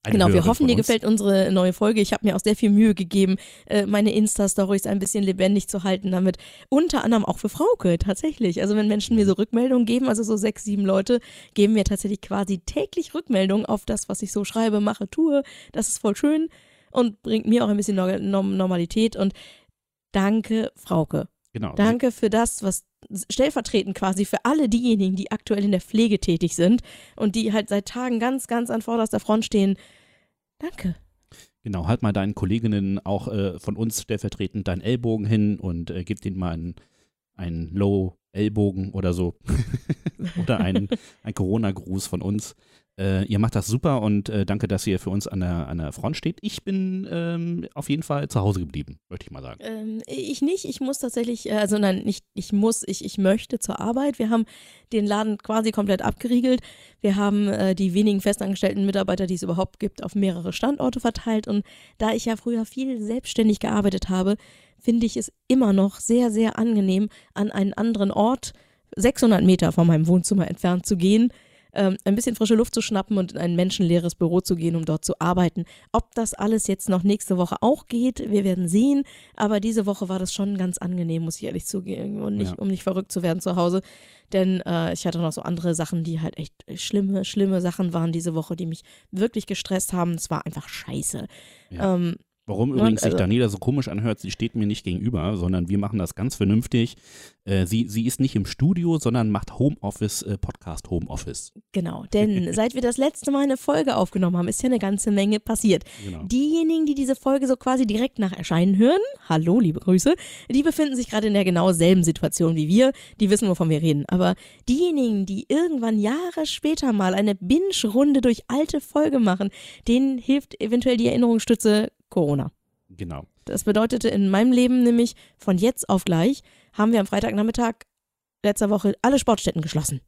Eine Genau, wir hoffen, dir gefällt unsere neue Folge. Ich habe mir auch sehr viel Mühe gegeben, äh, meine Insta-Stories ein bisschen lebendig zu halten, damit unter anderem auch für Frauke tatsächlich. Also wenn Menschen mir so Rückmeldungen geben, also so sechs, sieben Leute, geben mir tatsächlich quasi täglich Rückmeldungen auf das, was ich so schreibe, mache, tue. Das ist voll schön und bringt mir auch ein bisschen Nor- Norm- Normalität. Und danke, Frauke. Genau. Danke für das, was stellvertretend quasi für alle diejenigen, die aktuell in der Pflege tätig sind und die halt seit Tagen ganz, ganz an vorderster Front stehen. Danke. Genau, halt mal deinen Kolleginnen auch äh, von uns stellvertretend deinen Ellbogen hin und äh, gib denen mal einen, einen Low-Ellbogen oder so. oder einen, einen Corona-Gruß von uns. Äh, ihr macht das super und äh, danke, dass ihr für uns an der, an der Front steht. Ich bin ähm, auf jeden Fall zu Hause geblieben, möchte ich mal sagen. Ähm, ich nicht, ich muss tatsächlich, äh, also nein, nicht ich muss, ich, ich möchte zur Arbeit. Wir haben den Laden quasi komplett abgeriegelt. Wir haben äh, die wenigen festangestellten Mitarbeiter, die es überhaupt gibt, auf mehrere Standorte verteilt. Und da ich ja früher viel selbstständig gearbeitet habe, finde ich es immer noch sehr, sehr angenehm, an einen anderen Ort, 600 Meter von meinem Wohnzimmer entfernt zu gehen, ähm, ein bisschen frische Luft zu schnappen und in ein menschenleeres Büro zu gehen, um dort zu arbeiten. Ob das alles jetzt noch nächste Woche auch geht, wir werden sehen. Aber diese Woche war das schon ganz angenehm, muss ich ehrlich zugeben, und nicht, Ja. um nicht verrückt zu werden zu Hause. Denn äh, ich hatte noch so andere Sachen, die halt echt schlimme, schlimme Sachen waren diese Woche, die mich wirklich gestresst haben. Es war einfach scheiße. Ja. Ähm, Warum Ja, übrigens sich also- Daniela so komisch anhört, sie steht mir nicht gegenüber, sondern wir machen das ganz vernünftig. Äh, sie, sie ist nicht im Studio, sondern macht Homeoffice, äh, Podcast Homeoffice. genau, denn seit wir das letzte Mal eine Folge aufgenommen haben, ist ja eine ganze Menge passiert. Genau. Diejenigen, die diese Folge so quasi direkt nach Erscheinen hören, hallo, liebe Grüße, die befinden sich gerade in der genau selben Situation wie wir, die wissen, wovon wir reden. Aber diejenigen, die irgendwann Jahre später mal eine Binge-Runde durch alte Folge machen, denen hilft eventuell die Erinnerungsstütze Corona. genau. Das bedeutete in meinem Leben nämlich, von jetzt auf gleich haben wir am Freitagnachmittag letzter Woche alle Sportstätten geschlossen.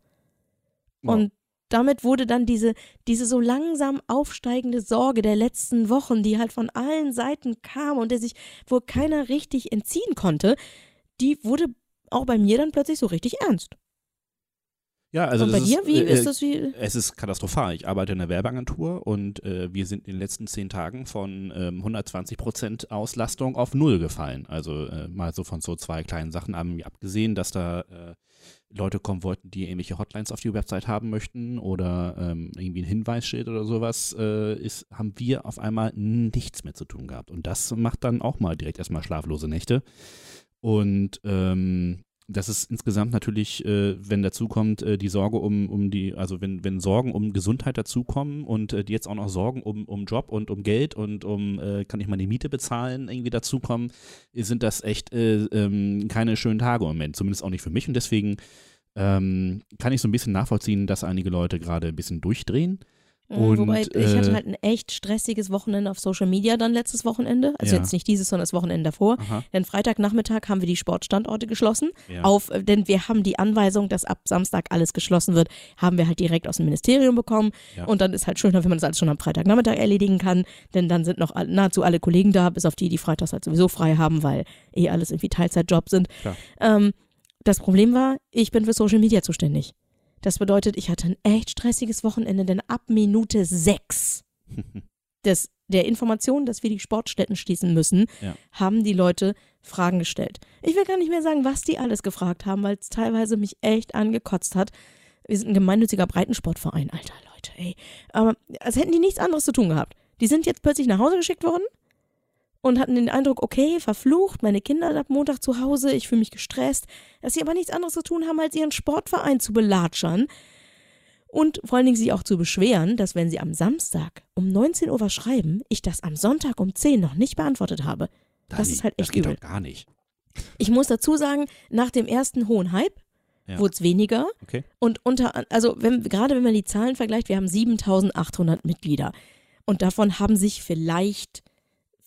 Wow. Und damit wurde dann diese, diese so langsam aufsteigende Sorge der letzten Wochen, die halt von allen Seiten kam und der sich wohl keiner richtig entziehen konnte, die wurde auch bei mir dann plötzlich so richtig ernst. Ja, also und bei dir, ist, wie äh, ist das wie? Es ist katastrophal. Ich arbeite in einer Werbeagentur und äh, wir sind in den letzten zehn Tagen von ähm, 120 Prozent Auslastung auf null gefallen. Also äh, mal so von so zwei kleinen Sachen haben wir abgesehen, dass da äh, Leute kommen wollten, die irgendwelche Hotlines auf die Website haben möchten oder ähm, irgendwie ein Hinweisschild oder sowas, äh, ist, haben wir auf einmal nichts mehr zu tun gehabt. Und das macht dann auch mal direkt erstmal schlaflose Nächte. Und ähm, das ist insgesamt natürlich, äh, wenn dazu kommt, äh, die Sorge um, um die, also wenn, wenn Sorgen um Gesundheit dazukommen und äh, die jetzt auch noch Sorgen um, um Job und um Geld und um, äh, kann ich meine Miete bezahlen, irgendwie dazukommen, sind das echt äh, ähm, keine schönen Tage im Moment, zumindest auch nicht für mich und deswegen ähm, kann ich so ein bisschen nachvollziehen, dass einige Leute gerade ein bisschen durchdrehen. Und, Wobei ich äh, hatte halt ein echt stressiges Wochenende auf Social Media dann letztes Wochenende. Also Ja. jetzt nicht dieses, sondern das Wochenende davor. Aha, Denn Freitagnachmittag haben wir die Sportstandorte geschlossen. ja. Auf, äh, denn wir haben die Anweisung, dass ab Samstag alles geschlossen wird, haben wir halt direkt aus dem Ministerium bekommen. Ja. Und dann ist halt schöner, wenn man das alles schon am Freitagnachmittag erledigen kann. Denn dann sind noch nahezu alle Kollegen da, bis auf die, die freitags halt sowieso frei haben, weil eh alles irgendwie Teilzeitjobs sind. Ähm, das Problem war, ich bin für Social Media zuständig. Das bedeutet, ich hatte ein echt stressiges Wochenende, denn ab Minute sechs des, der Information, dass wir die Sportstätten schließen müssen, Ja. haben die Leute Fragen gestellt. Ich will gar nicht mehr sagen, was die alles gefragt haben, weil es teilweise mich echt angekotzt hat. Wir sind ein gemeinnütziger Breitensportverein, alter Leute, ey. Aber als hätten die nichts anderes zu tun gehabt. Die sind jetzt plötzlich nach Hause geschickt worden und hatten den Eindruck, okay, verflucht, meine Kinder sind ab Montag zu Hause, ich fühle mich gestresst, dass sie aber nichts anderes zu tun haben, als ihren Sportverein zu belatschern und vor allen Dingen sich auch zu beschweren, dass wenn sie am Samstag um 19 Uhr was schreiben, ich das am Sonntag um 10 noch nicht beantwortet habe. Das Dani, ist halt das echt geht übel. doch gar nicht. Ich muss dazu sagen, nach dem ersten hohen Hype Ja. wurde es weniger. Okay. Und unter, also wenn, gerade wenn man die Zahlen vergleicht, wir haben 7800 Mitglieder. Und davon haben sich vielleicht,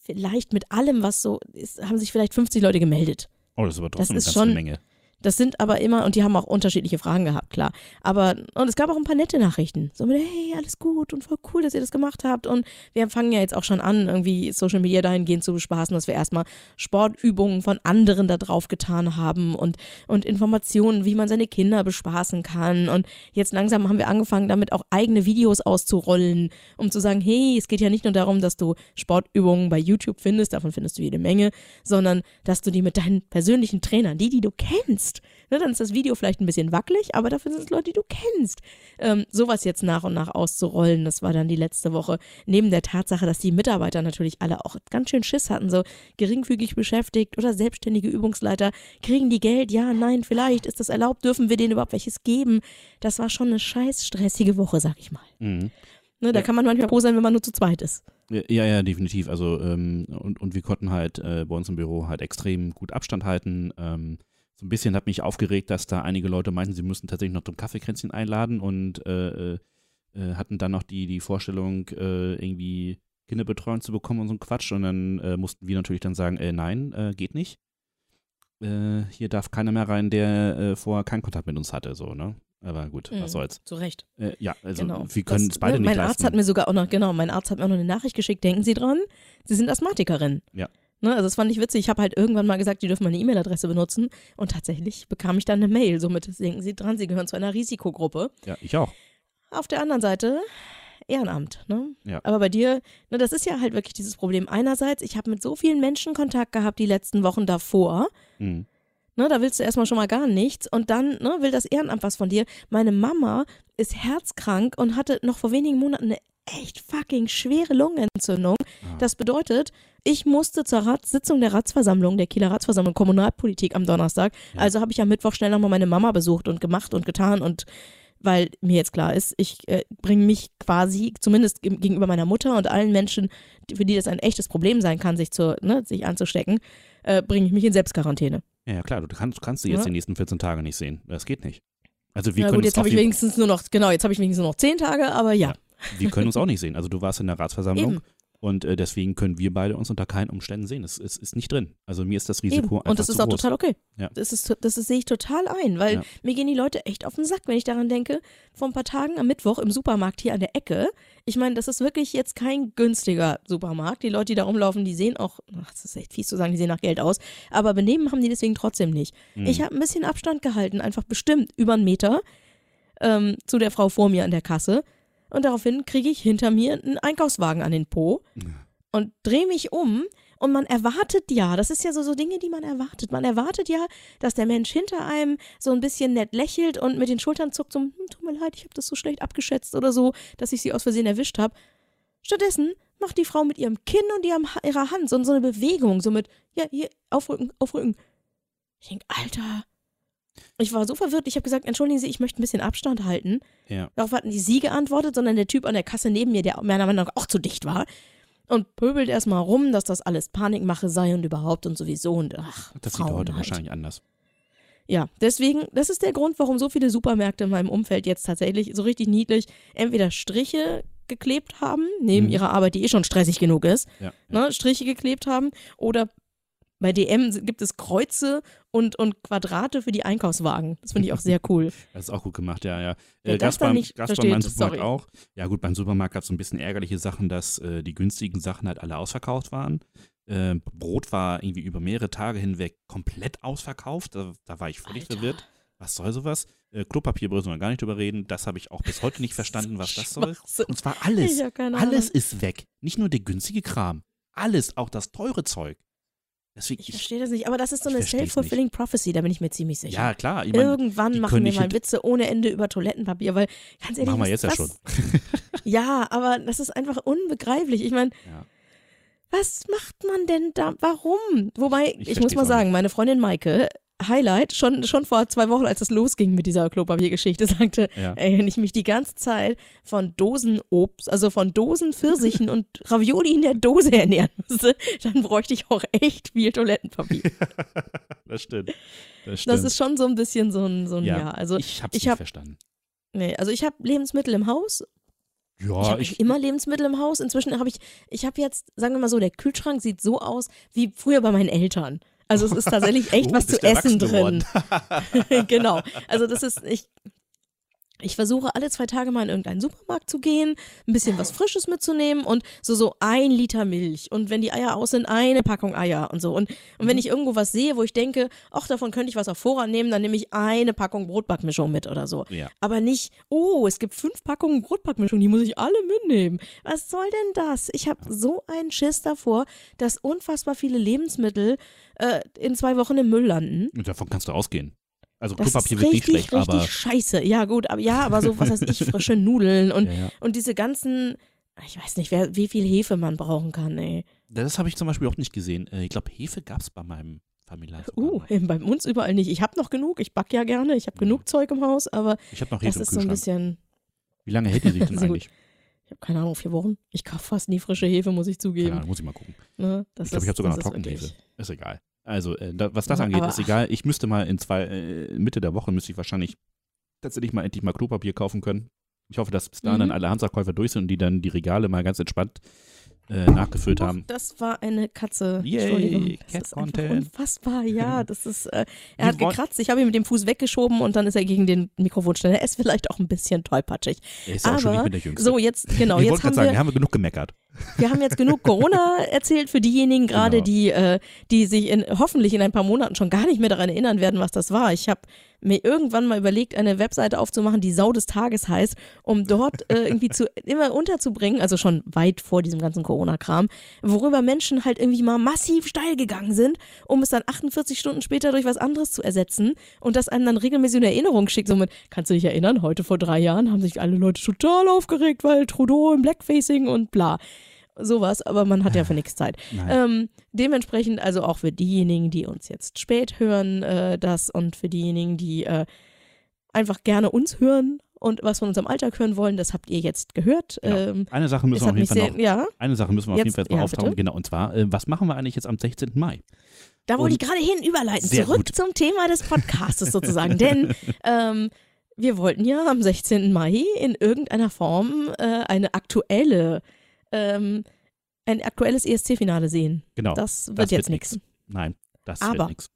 vielleicht mit allem, was so ist, haben sich vielleicht 50 Leute gemeldet. Oh, das ist aber trotzdem ist eine ganze schon- Menge. Das sind aber immer, und die haben auch unterschiedliche Fragen gehabt, klar. Aber, und es gab auch ein paar nette Nachrichten. So mit, hey, alles gut und voll cool, dass ihr das gemacht habt. Und wir fangen ja jetzt auch schon an, irgendwie Social Media dahingehend zu bespaßen, dass wir erstmal Sportübungen von anderen da drauf getan haben und, und Informationen, wie man seine Kinder bespaßen kann. Und jetzt langsam haben wir angefangen, damit auch eigene Videos auszurollen, um zu sagen, hey, es geht ja nicht nur darum, dass du Sportübungen bei YouTube findest, davon findest du jede Menge, sondern dass du die mit deinen persönlichen Trainern, die, die du kennst, ne, dann ist das Video vielleicht ein bisschen wackelig, aber dafür sind es Leute, die du kennst. Ähm, sowas jetzt nach und nach auszurollen, das war dann die letzte Woche. Neben der Tatsache, dass die Mitarbeiter natürlich alle auch ganz schön Schiss hatten, so geringfügig beschäftigt oder selbstständige Übungsleiter, kriegen die Geld? Ja, nein, vielleicht ist das erlaubt, dürfen wir denen überhaupt welches geben? Das war schon eine scheiß stressige Woche, sag ich mal. Mhm. Ne, da Ja. kann man manchmal froh sein, wenn man nur zu zweit ist. Ja, ja, definitiv. Also ähm, und, und wir konnten halt äh, bei uns im Büro halt extrem gut Abstand halten. Ähm, so ein bisschen hat mich aufgeregt, dass da einige Leute meinten, sie müssten tatsächlich noch zum Kaffeekränzchen einladen und äh, äh, äh, hatten dann noch die, die Vorstellung, äh, irgendwie Kinderbetreuung zu bekommen und so ein Quatsch. Und dann äh, mussten wir natürlich dann sagen, äh, nein, geht nicht. Hier darf keiner mehr rein, der vorher keinen Kontakt mit uns hatte, so, ne? Aber gut, Mhm. was soll's. Zu Recht. Äh, ja, also genau. wir können es beide ne, nicht Mein leisten. Arzt hat mir sogar auch noch, genau, mein Arzt hat mir auch noch eine Nachricht geschickt, denken Sie dran, Sie sind Asthmatikerin. Ja. Ne, also das fand ich witzig. Ich habe halt irgendwann mal gesagt, die dürfen meine E-Mail-Adresse benutzen und tatsächlich bekam ich dann eine Mail. Somit denken Sie dran, Sie gehören zu einer Risikogruppe. ja, ich auch. Auf der anderen Seite Ehrenamt. Ne? Ja. Aber bei dir, ne, das ist ja halt wirklich dieses Problem. Einerseits, ich habe mit so vielen Menschen Kontakt gehabt die letzten Wochen davor. Mhm. Ne, da willst du erstmal schon mal gar nichts und dann ne, will das Ehrenamt was von dir. Meine Mama ist herzkrank und hatte noch vor wenigen Monaten eine echt fucking schwere Lungenentzündung. Ah. Das bedeutet, ich musste zur Rat Sitzung der Ratsversammlung, der Kieler Ratsversammlung Kommunalpolitik am Donnerstag. Ja. Also habe ich am Mittwoch schnell nochmal meine Mama besucht und gemacht und getan und weil mir jetzt klar ist, ich äh, bringe mich quasi, zumindest gegenüber meiner Mutter und allen Menschen, für die das ein echtes Problem sein kann, sich, zu, ne, sich anzustecken, äh, bringe ich mich in Selbstquarantäne. Ja, ja, klar, du kannst, kannst du jetzt Ja. die nächsten 14 Tage nicht sehen. Das geht nicht. Also wir Na können, gut, jetzt habe ich wenigstens nur noch, genau, jetzt habe ich wenigstens nur noch zehn Tage, aber ja. Wir können uns auch nicht sehen. Also du warst in der Ratsversammlung Eben. Und äh, deswegen können wir beide uns unter keinen Umständen sehen. Es, es ist nicht drin. Also mir ist das Risiko Eben. einfach Und das ist auch groß. total okay. Ja. Das, ist, das ist, sehe ich total ein, weil Ja. mir gehen die Leute echt auf den Sack, wenn ich daran denke, vor ein paar Tagen am Mittwoch im Supermarkt hier an der Ecke. Ich meine, das ist wirklich jetzt kein günstiger Supermarkt. Die Leute, die da rumlaufen, die sehen auch, ach, das ist echt fies zu sagen, die sehen nach Geld aus, aber benehmen haben die deswegen trotzdem nicht. Mhm. Ich habe ein bisschen Abstand gehalten, einfach bestimmt über einen Meter ähm, zu der Frau vor mir an der Kasse. Und daraufhin kriege ich hinter mir einen Einkaufswagen an den Po und drehe mich um. Und man erwartet ja, das ist ja so, so Dinge, die man erwartet. Man erwartet ja, dass der Mensch hinter einem so ein bisschen nett lächelt und mit den Schultern zuckt, so, hm, tut mir leid, ich habe das so schlecht abgeschätzt oder so, dass ich sie aus Versehen erwischt habe. Stattdessen macht die Frau mit ihrem Kinn und ihrem, ihrer Hand so, so eine Bewegung, so mit, ja, hier, aufrücken, aufrücken. Ich denke, Alter. Ich war so verwirrt, ich habe gesagt, entschuldigen Sie, ich möchte ein bisschen Abstand halten. Ja. Darauf hatten nicht sie geantwortet, sondern der Typ an der Kasse neben mir, der meiner Meinung nach auch zu dicht war. Und pöbelt erstmal rum, dass das alles Panikmache sei und überhaupt und sowieso und ach, Das sieht Frauen heute halt. wahrscheinlich anders. Ja, deswegen, das ist der Grund, warum so viele Supermärkte in meinem Umfeld jetzt tatsächlich so richtig niedlich entweder Striche geklebt haben, neben Mhm. ihrer Arbeit, die eh schon stressig genug ist, Ja. ne, Striche geklebt haben oder bei DM gibt es Kreuze und, und Quadrate für die Einkaufswagen. Das finde ich auch sehr cool. Das ist auch gut gemacht, ja, ja. Äh, das gab's dann beim, nicht bei versteht, meinem Supermarkt sorry. auch. Ja gut, beim Supermarkt gab es so ein bisschen ärgerliche Sachen, dass äh, die günstigen Sachen halt alle ausverkauft waren. Äh, Brot war irgendwie über mehrere Tage hinweg komplett ausverkauft. Da, da war ich völlig Alter. verwirrt. Was soll sowas? Äh, Klopapier müssen wir gar nicht drüber reden. Das habe ich auch bis heute nicht verstanden, was das soll. Und zwar alles. Alles ist weg. Nicht nur der günstige Kram. Alles, auch das teure Zeug. Deswegen, Ich ich, verstehe das nicht, aber das ist so eine self-fulfilling prophecy, da bin ich mir ziemlich sicher. ja klar, ich meine, Irgendwann machen wir mal Witze ohne Ende über Toilettenpapier, weil ganz ehrlich, machen wir jetzt ja das, schon. Ja, aber das ist einfach unbegreiflich. Ich meine, Ja. was macht man denn da? Warum? Wobei, Ich ich, muss mal sagen, meine Freundin Maike, Highlight, schon, schon vor zwei Wochen, als es losging mit dieser Klopapiergeschichte, sagte, Ja. ey, wenn ich mich die ganze Zeit von Dosenobst, also von Dosen Pfirsichen und Ravioli in der Dose ernähren müsste, dann bräuchte ich auch echt viel Toilettenpapier. Das stimmt. Das stimmt. Das ist schon so ein bisschen so ein, so ein ja. Also, ich hab's ich nicht hab- verstanden. nee, also ich habe Lebensmittel im Haus, Ich Ja, habe immer Lebensmittel im Haus. Inzwischen habe ich, ich habe jetzt, sagen wir mal so, der Kühlschrank sieht so aus wie früher bei meinen Eltern. Also es ist tatsächlich echt Oh, was zu essen drin. genau. Also das ist, ich, ich versuche alle zwei Tage mal in irgendeinen Supermarkt zu gehen, ein bisschen was Frisches mitzunehmen und so so ein Liter Milch und wenn die Eier aus sind, eine Packung Eier und so. Und, und wenn ich irgendwo was sehe, wo ich denke, ach, davon könnte ich was auf Vorrat nehmen, dann nehme ich eine Packung Brotbackmischung mit oder so. Ja. Aber nicht, oh, es gibt fünf Packungen Brotbackmischung, die muss ich alle mitnehmen. Was soll denn das? Ich habe so einen Schiss davor, dass unfassbar viele Lebensmittel äh, in zwei Wochen im Müll landen. Und davon kannst du ausgehen. Also Das Klopapier ist wird nicht richtig, schlecht, richtig aber scheiße. Ja, gut, aber ja, aber so, was weiß ich, frische Nudeln und, ja, ja. und diese ganzen, ich weiß nicht, wer, wie viel Hefe man brauchen kann, ey. das habe ich zum Beispiel auch nicht gesehen. Äh, Ich glaube, Hefe gab es bei meinem Familien. Uh, bei uns überall nicht. Ich habe noch genug, ich back ja gerne, ich habe genug Zeug im Haus, aber Ich habe noch das Hefe im ist so ein bisschen, Wie lange hält die sich denn gut. eigentlich? ich habe keine Ahnung, vier Wochen. Ich kaufe fast nie frische Hefe, muss ich Keine zugeben. Ahnung, muss ich mal gucken. Ne? Das Ich glaube, ich habe sogar das noch Trockenhefe. Ist egal. Also, äh, da, was das angeht, aber- ist egal. Ich müsste mal in zwei, äh, Mitte der Woche müsste ich wahrscheinlich tatsächlich mal endlich mal Klopapier kaufen können. Ich hoffe, dass bis dahin Mhm. dann alle Hansa-Käufer durch sind und die dann die Regale mal ganz entspannt äh, nachgefüllt haben. Das war eine Katze. Yay, Entschuldigung. Das Cat ist Content. unfassbar. Ja, das ist. Äh, er hat gekratzt. Ich habe ihn mit dem Fuß weggeschoben und dann ist er gegen den Mikrofonständer. Er ist vielleicht auch ein bisschen tollpatschig. Er ist ja auch schon nicht aber- mehr der Jüngste. So, jetzt, genau, ich jetzt wollte gerade sagen, wir, haben wir genug gemeckert. wir haben jetzt genug Corona erzählt für diejenigen gerade, Genau. die, äh, die sich in, hoffentlich in ein paar Monaten schon gar nicht mehr daran erinnern werden, was das war. Ich habe mir irgendwann mal überlegt, eine Webseite aufzumachen, die Sau des Tages heißt, um dort äh, irgendwie zu immer unterzubringen, also schon weit vor diesem ganzen Corona-Kram, worüber Menschen halt irgendwie mal massiv steil gegangen sind, um es dann 48 Stunden später durch was anderes zu ersetzen und das einem dann regelmäßig in Erinnerung schickt. Somit, kannst du dich erinnern, heute vor drei Jahren haben sich alle Leute total aufgeregt, weil Trudeau im Blackfacing und bla. Sowas, aber man hat ja für nichts Zeit. Nein. Ähm, dementsprechend also auch für diejenigen, die uns jetzt spät hören, äh, das und für diejenigen, die äh, einfach gerne uns hören und was von unserem Alltag hören wollen, das habt ihr jetzt gehört. Genau. Ähm, eine Sache müssen wir auf jeden Fall sehr, noch, ja, eine Sache müssen wir auf Jetzt- jeden Fall noch ja, auftauchen. Genau, und zwar, äh, was machen wir eigentlich jetzt am 16. Mai? da wollte ich gerade hin überleiten. Zurück gut. zum Thema des Podcastes sozusagen. Denn ähm, wir wollten ja am 16. Mai in irgendeiner Form äh, eine aktuelle ähm, ein aktuelles ESC-Finale sehen. Genau. Das wird das jetzt nichts. Nein, das Aber- wird nichts.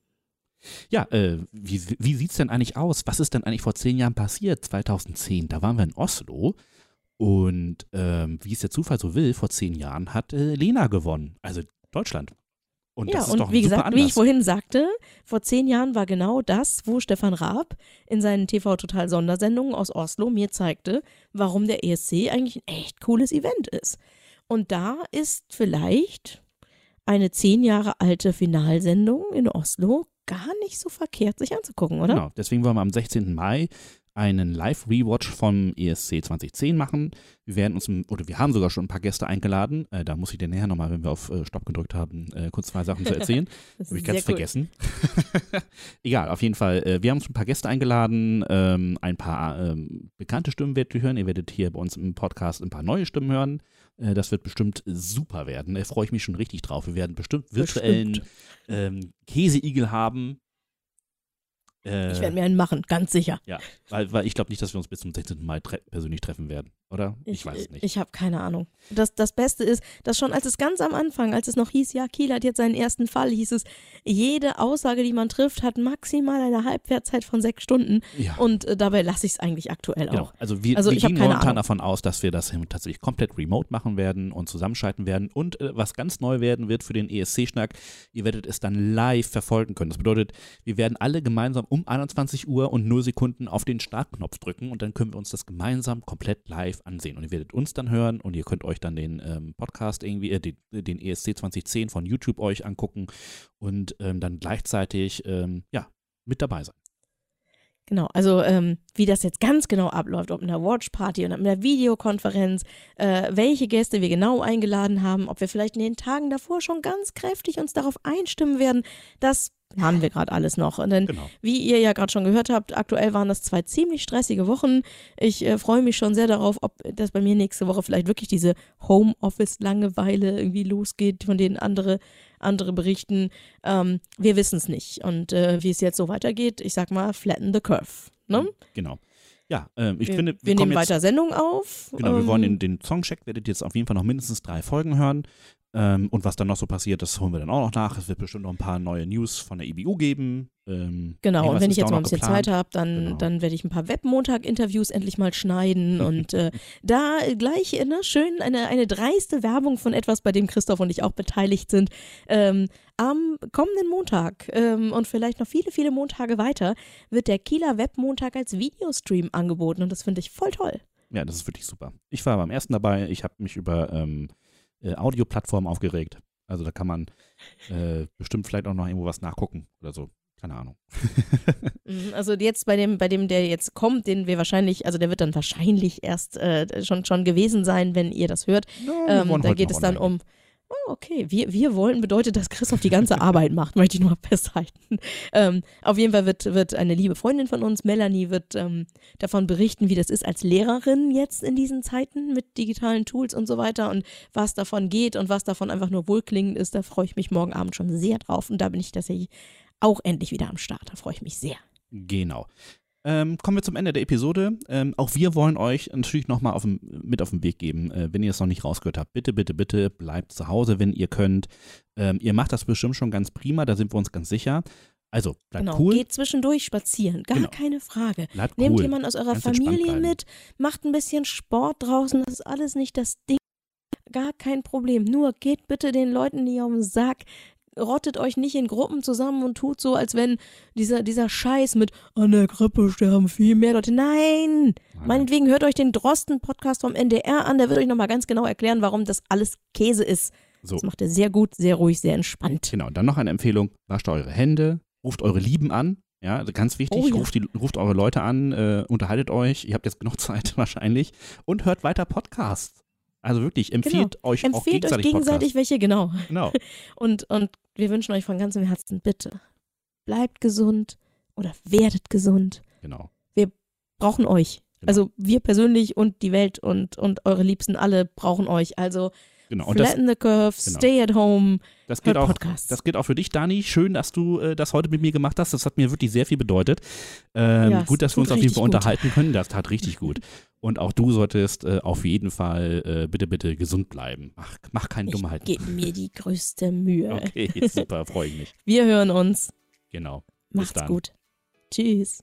Ja, äh, wie, wie sieht es denn eigentlich aus? Was ist denn eigentlich vor zehn Jahren passiert? 2010, da waren wir in Oslo. Und ähm, wie es der Zufall so will, vor zehn Jahren hat äh, Lena gewonnen, also Deutschland. Und ja, das ist und doch wie gesagt, anders. wie ich vorhin sagte, vor zehn Jahren war genau das, wo Stefan Raab in seinen TV-Total-Sondersendungen aus Oslo mir zeigte, warum der ESC eigentlich ein echt cooles Event ist. Und da ist vielleicht eine zehn Jahre alte Finalsendung in Oslo gar nicht so verkehrt, sich anzugucken, oder? Genau, deswegen wollen wir am 16. Mai einen Live-Rewatch vom ESC 2010 machen. Wir werden uns, oder wir haben sogar schon ein paar Gäste eingeladen. Äh, da muss ich dir nachher nochmal, wenn wir auf äh, Stopp gedrückt haben, äh, kurz zwei Sachen zu erzählen. Habe ich ganz cool. vergessen. Egal, auf jeden Fall. Äh, wir haben uns ein paar Gäste eingeladen. Ähm, ein paar ähm, bekannte Stimmen werdet ihr hören. Ihr werdet hier bei uns im Podcast ein paar neue Stimmen hören. Äh, das wird bestimmt super werden. Da freue ich mich schon richtig drauf. Wir werden bestimmt virtuellen Bestimmt. ähm, Käseigel haben. Äh, Ich werde mir einen machen, ganz sicher. ja, weil, weil ich glaube nicht, dass wir uns bis zum 16. Mai tre persönlich treffen werden, oder? Ich, weiß es nicht. Ich habe keine Ahnung. Das, das Beste ist, dass schon als es ganz am Anfang, als es noch hieß, ja, Kiel hat jetzt seinen ersten Fall, hieß es, jede Aussage, die man trifft, hat maximal eine Halbwertzeit von sechs Stunden. ja, Und äh, dabei lasse ich es eigentlich aktuell genau. auch. Also wir, Also wir ich gehen momentan Ahnung. davon aus, dass wir das tatsächlich komplett remote machen werden und zusammenschalten werden. Und äh, was ganz neu werden wird für den ESC-Schnack, ihr werdet es dann live verfolgen können. Das bedeutet, wir werden alle gemeinsam um 21 Uhr und 0 Sekunden auf den Startknopf drücken und dann können wir uns das gemeinsam komplett live ansehen. Und ihr werdet uns dann hören und ihr könnt euch dann den ähm, Podcast irgendwie, äh, den, den ESC 2010 von YouTube euch angucken und ähm, dann gleichzeitig, ähm, ja, mit dabei sein. Genau, also ähm, wie das jetzt ganz genau abläuft, ob in einer Watchparty oder in einer Videokonferenz, äh, welche Gäste wir genau eingeladen haben, ob wir vielleicht in den Tagen davor schon ganz kräftig uns darauf einstimmen werden, das planen wir gerade alles noch. Und dann Genau. Wie ihr ja gerade schon gehört habt, aktuell waren das zwei ziemlich stressige Wochen. Ich äh, freue mich schon sehr darauf, ob das bei mir nächste Woche vielleicht wirklich diese Homeoffice-Langeweile irgendwie losgeht, von denen andere, andere berichten. Ähm, wir wissen es nicht. Und äh, wie es jetzt so weitergeht, ich sag mal, flatten the curve. Ne? Genau. Ja, ähm, ich wir finde, wir kommen nehmen jetzt, weiter Sendungen auf. Genau, wir ähm, wollen den, den Songcheck, werdet ihr jetzt auf jeden Fall noch mindestens drei Folgen hören. Ähm, und was dann noch so passiert, das holen wir dann auch noch nach. Es wird bestimmt noch ein paar neue News von der EBU geben. Ähm, Genau, und wenn ich jetzt mal ein bisschen. Zeit habe, dann, Genau. dann werde ich ein paar Webmontag-Interviews endlich mal schneiden und äh, da gleich ne, schön eine, eine dreiste Werbung von etwas, bei dem Christoph und ich auch beteiligt sind. Ähm, am kommenden Montag ähm, und vielleicht noch viele, viele Montage weiter wird der Kieler Webmontag als Videostream angeboten und das finde ich voll toll. Ja, das ist wirklich super. Ich war beim ersten dabei. Ich habe mich über ähm, äh, Audioplattformen aufgeregt. Also da kann man äh, bestimmt vielleicht auch noch irgendwo was nachgucken oder so. Keine Ahnung. Mhm, Also jetzt bei dem, bei dem, der jetzt kommt, den wir wahrscheinlich, also der wird dann wahrscheinlich erst äh, schon, schon gewesen sein, wenn ihr das hört. Wir Ähm, da geht es dann um. Okay, wir, wir wollen bedeutet, dass Christoph die ganze Arbeit macht, möchte ich nur festhalten. Ähm, auf jeden Fall wird, wird eine liebe Freundin von uns, Melanie, wird ähm, davon berichten, wie das ist als Lehrerin jetzt in diesen Zeiten mit digitalen Tools und so weiter und was davon geht und was davon einfach nur wohlklingend ist. Da freue ich mich morgen Abend schon sehr drauf und da bin ich tatsächlich auch endlich wieder am Start. Da freue ich mich sehr. Genau. Ähm, kommen wir zum Ende der Episode. Ähm, auch wir wollen euch natürlich nochmal mit auf den Weg geben, äh, wenn ihr es noch nicht rausgehört habt. Bitte, bitte, bitte bleibt zu Hause, wenn ihr könnt. Ähm, ihr macht das bestimmt schon ganz prima, da sind wir uns ganz sicher. Also, bleibt genau, cool. geht zwischendurch spazieren, gar Genau. keine Frage. Bleibt Nehmt cool. jemanden aus eurer Ganz Familie mit, macht ein bisschen Sport draußen, das ist alles nicht das Ding. Gar kein Problem. Nur geht bitte den Leuten nicht auf den Sack. Rottet euch nicht in Gruppen zusammen und tut so, als wenn dieser, dieser Scheiß mit an der Grippe sterben viel mehr Leute. Nein! Nein. Meinetwegen hört euch den Drosten-Podcast vom NDR an, der wird euch nochmal ganz genau erklären, warum das alles Käse ist. So, Das macht er sehr gut, sehr ruhig, sehr entspannt. genau. Dann noch eine Empfehlung: Wascht eure Hände, ruft eure Lieben an. Ja, also ganz wichtig, Oh ja. ruft, die, ruft eure Leute an, äh, unterhaltet euch. Ihr habt jetzt genug Zeit wahrscheinlich. Und hört weiter Podcasts. Also wirklich, empfiehlt euch auch Genau. Empfehlt euch gegenseitig, gegenseitig welche, genau. Genau. Und, und wir wünschen euch von ganzem Herzen, bitte, bleibt gesund oder werdet gesund. genau. Brauchen euch. Genau. Also wir persönlich und die Welt und, und eure Liebsten alle brauchen euch. Also Genau. Und das, Flatten the Curve, Genau. Stay at Home, das, gilt hört auch, Podcasts. das gilt auch für dich, Dani. Schön, dass du äh, das heute mit mir gemacht hast. Das hat mir wirklich sehr viel bedeutet. Ähm, Ja, gut, dass wir uns auf jeden Fall unterhalten können. Das tat richtig gut. Und auch du solltest äh, auf jeden Fall äh, bitte, bitte gesund bleiben. Mach, mach keine ich Dummheiten. gebe mir die größte Mühe. Okay, super, freue ich mich. Wir hören uns. Genau. Bis Macht's dann. gut. Tschüss.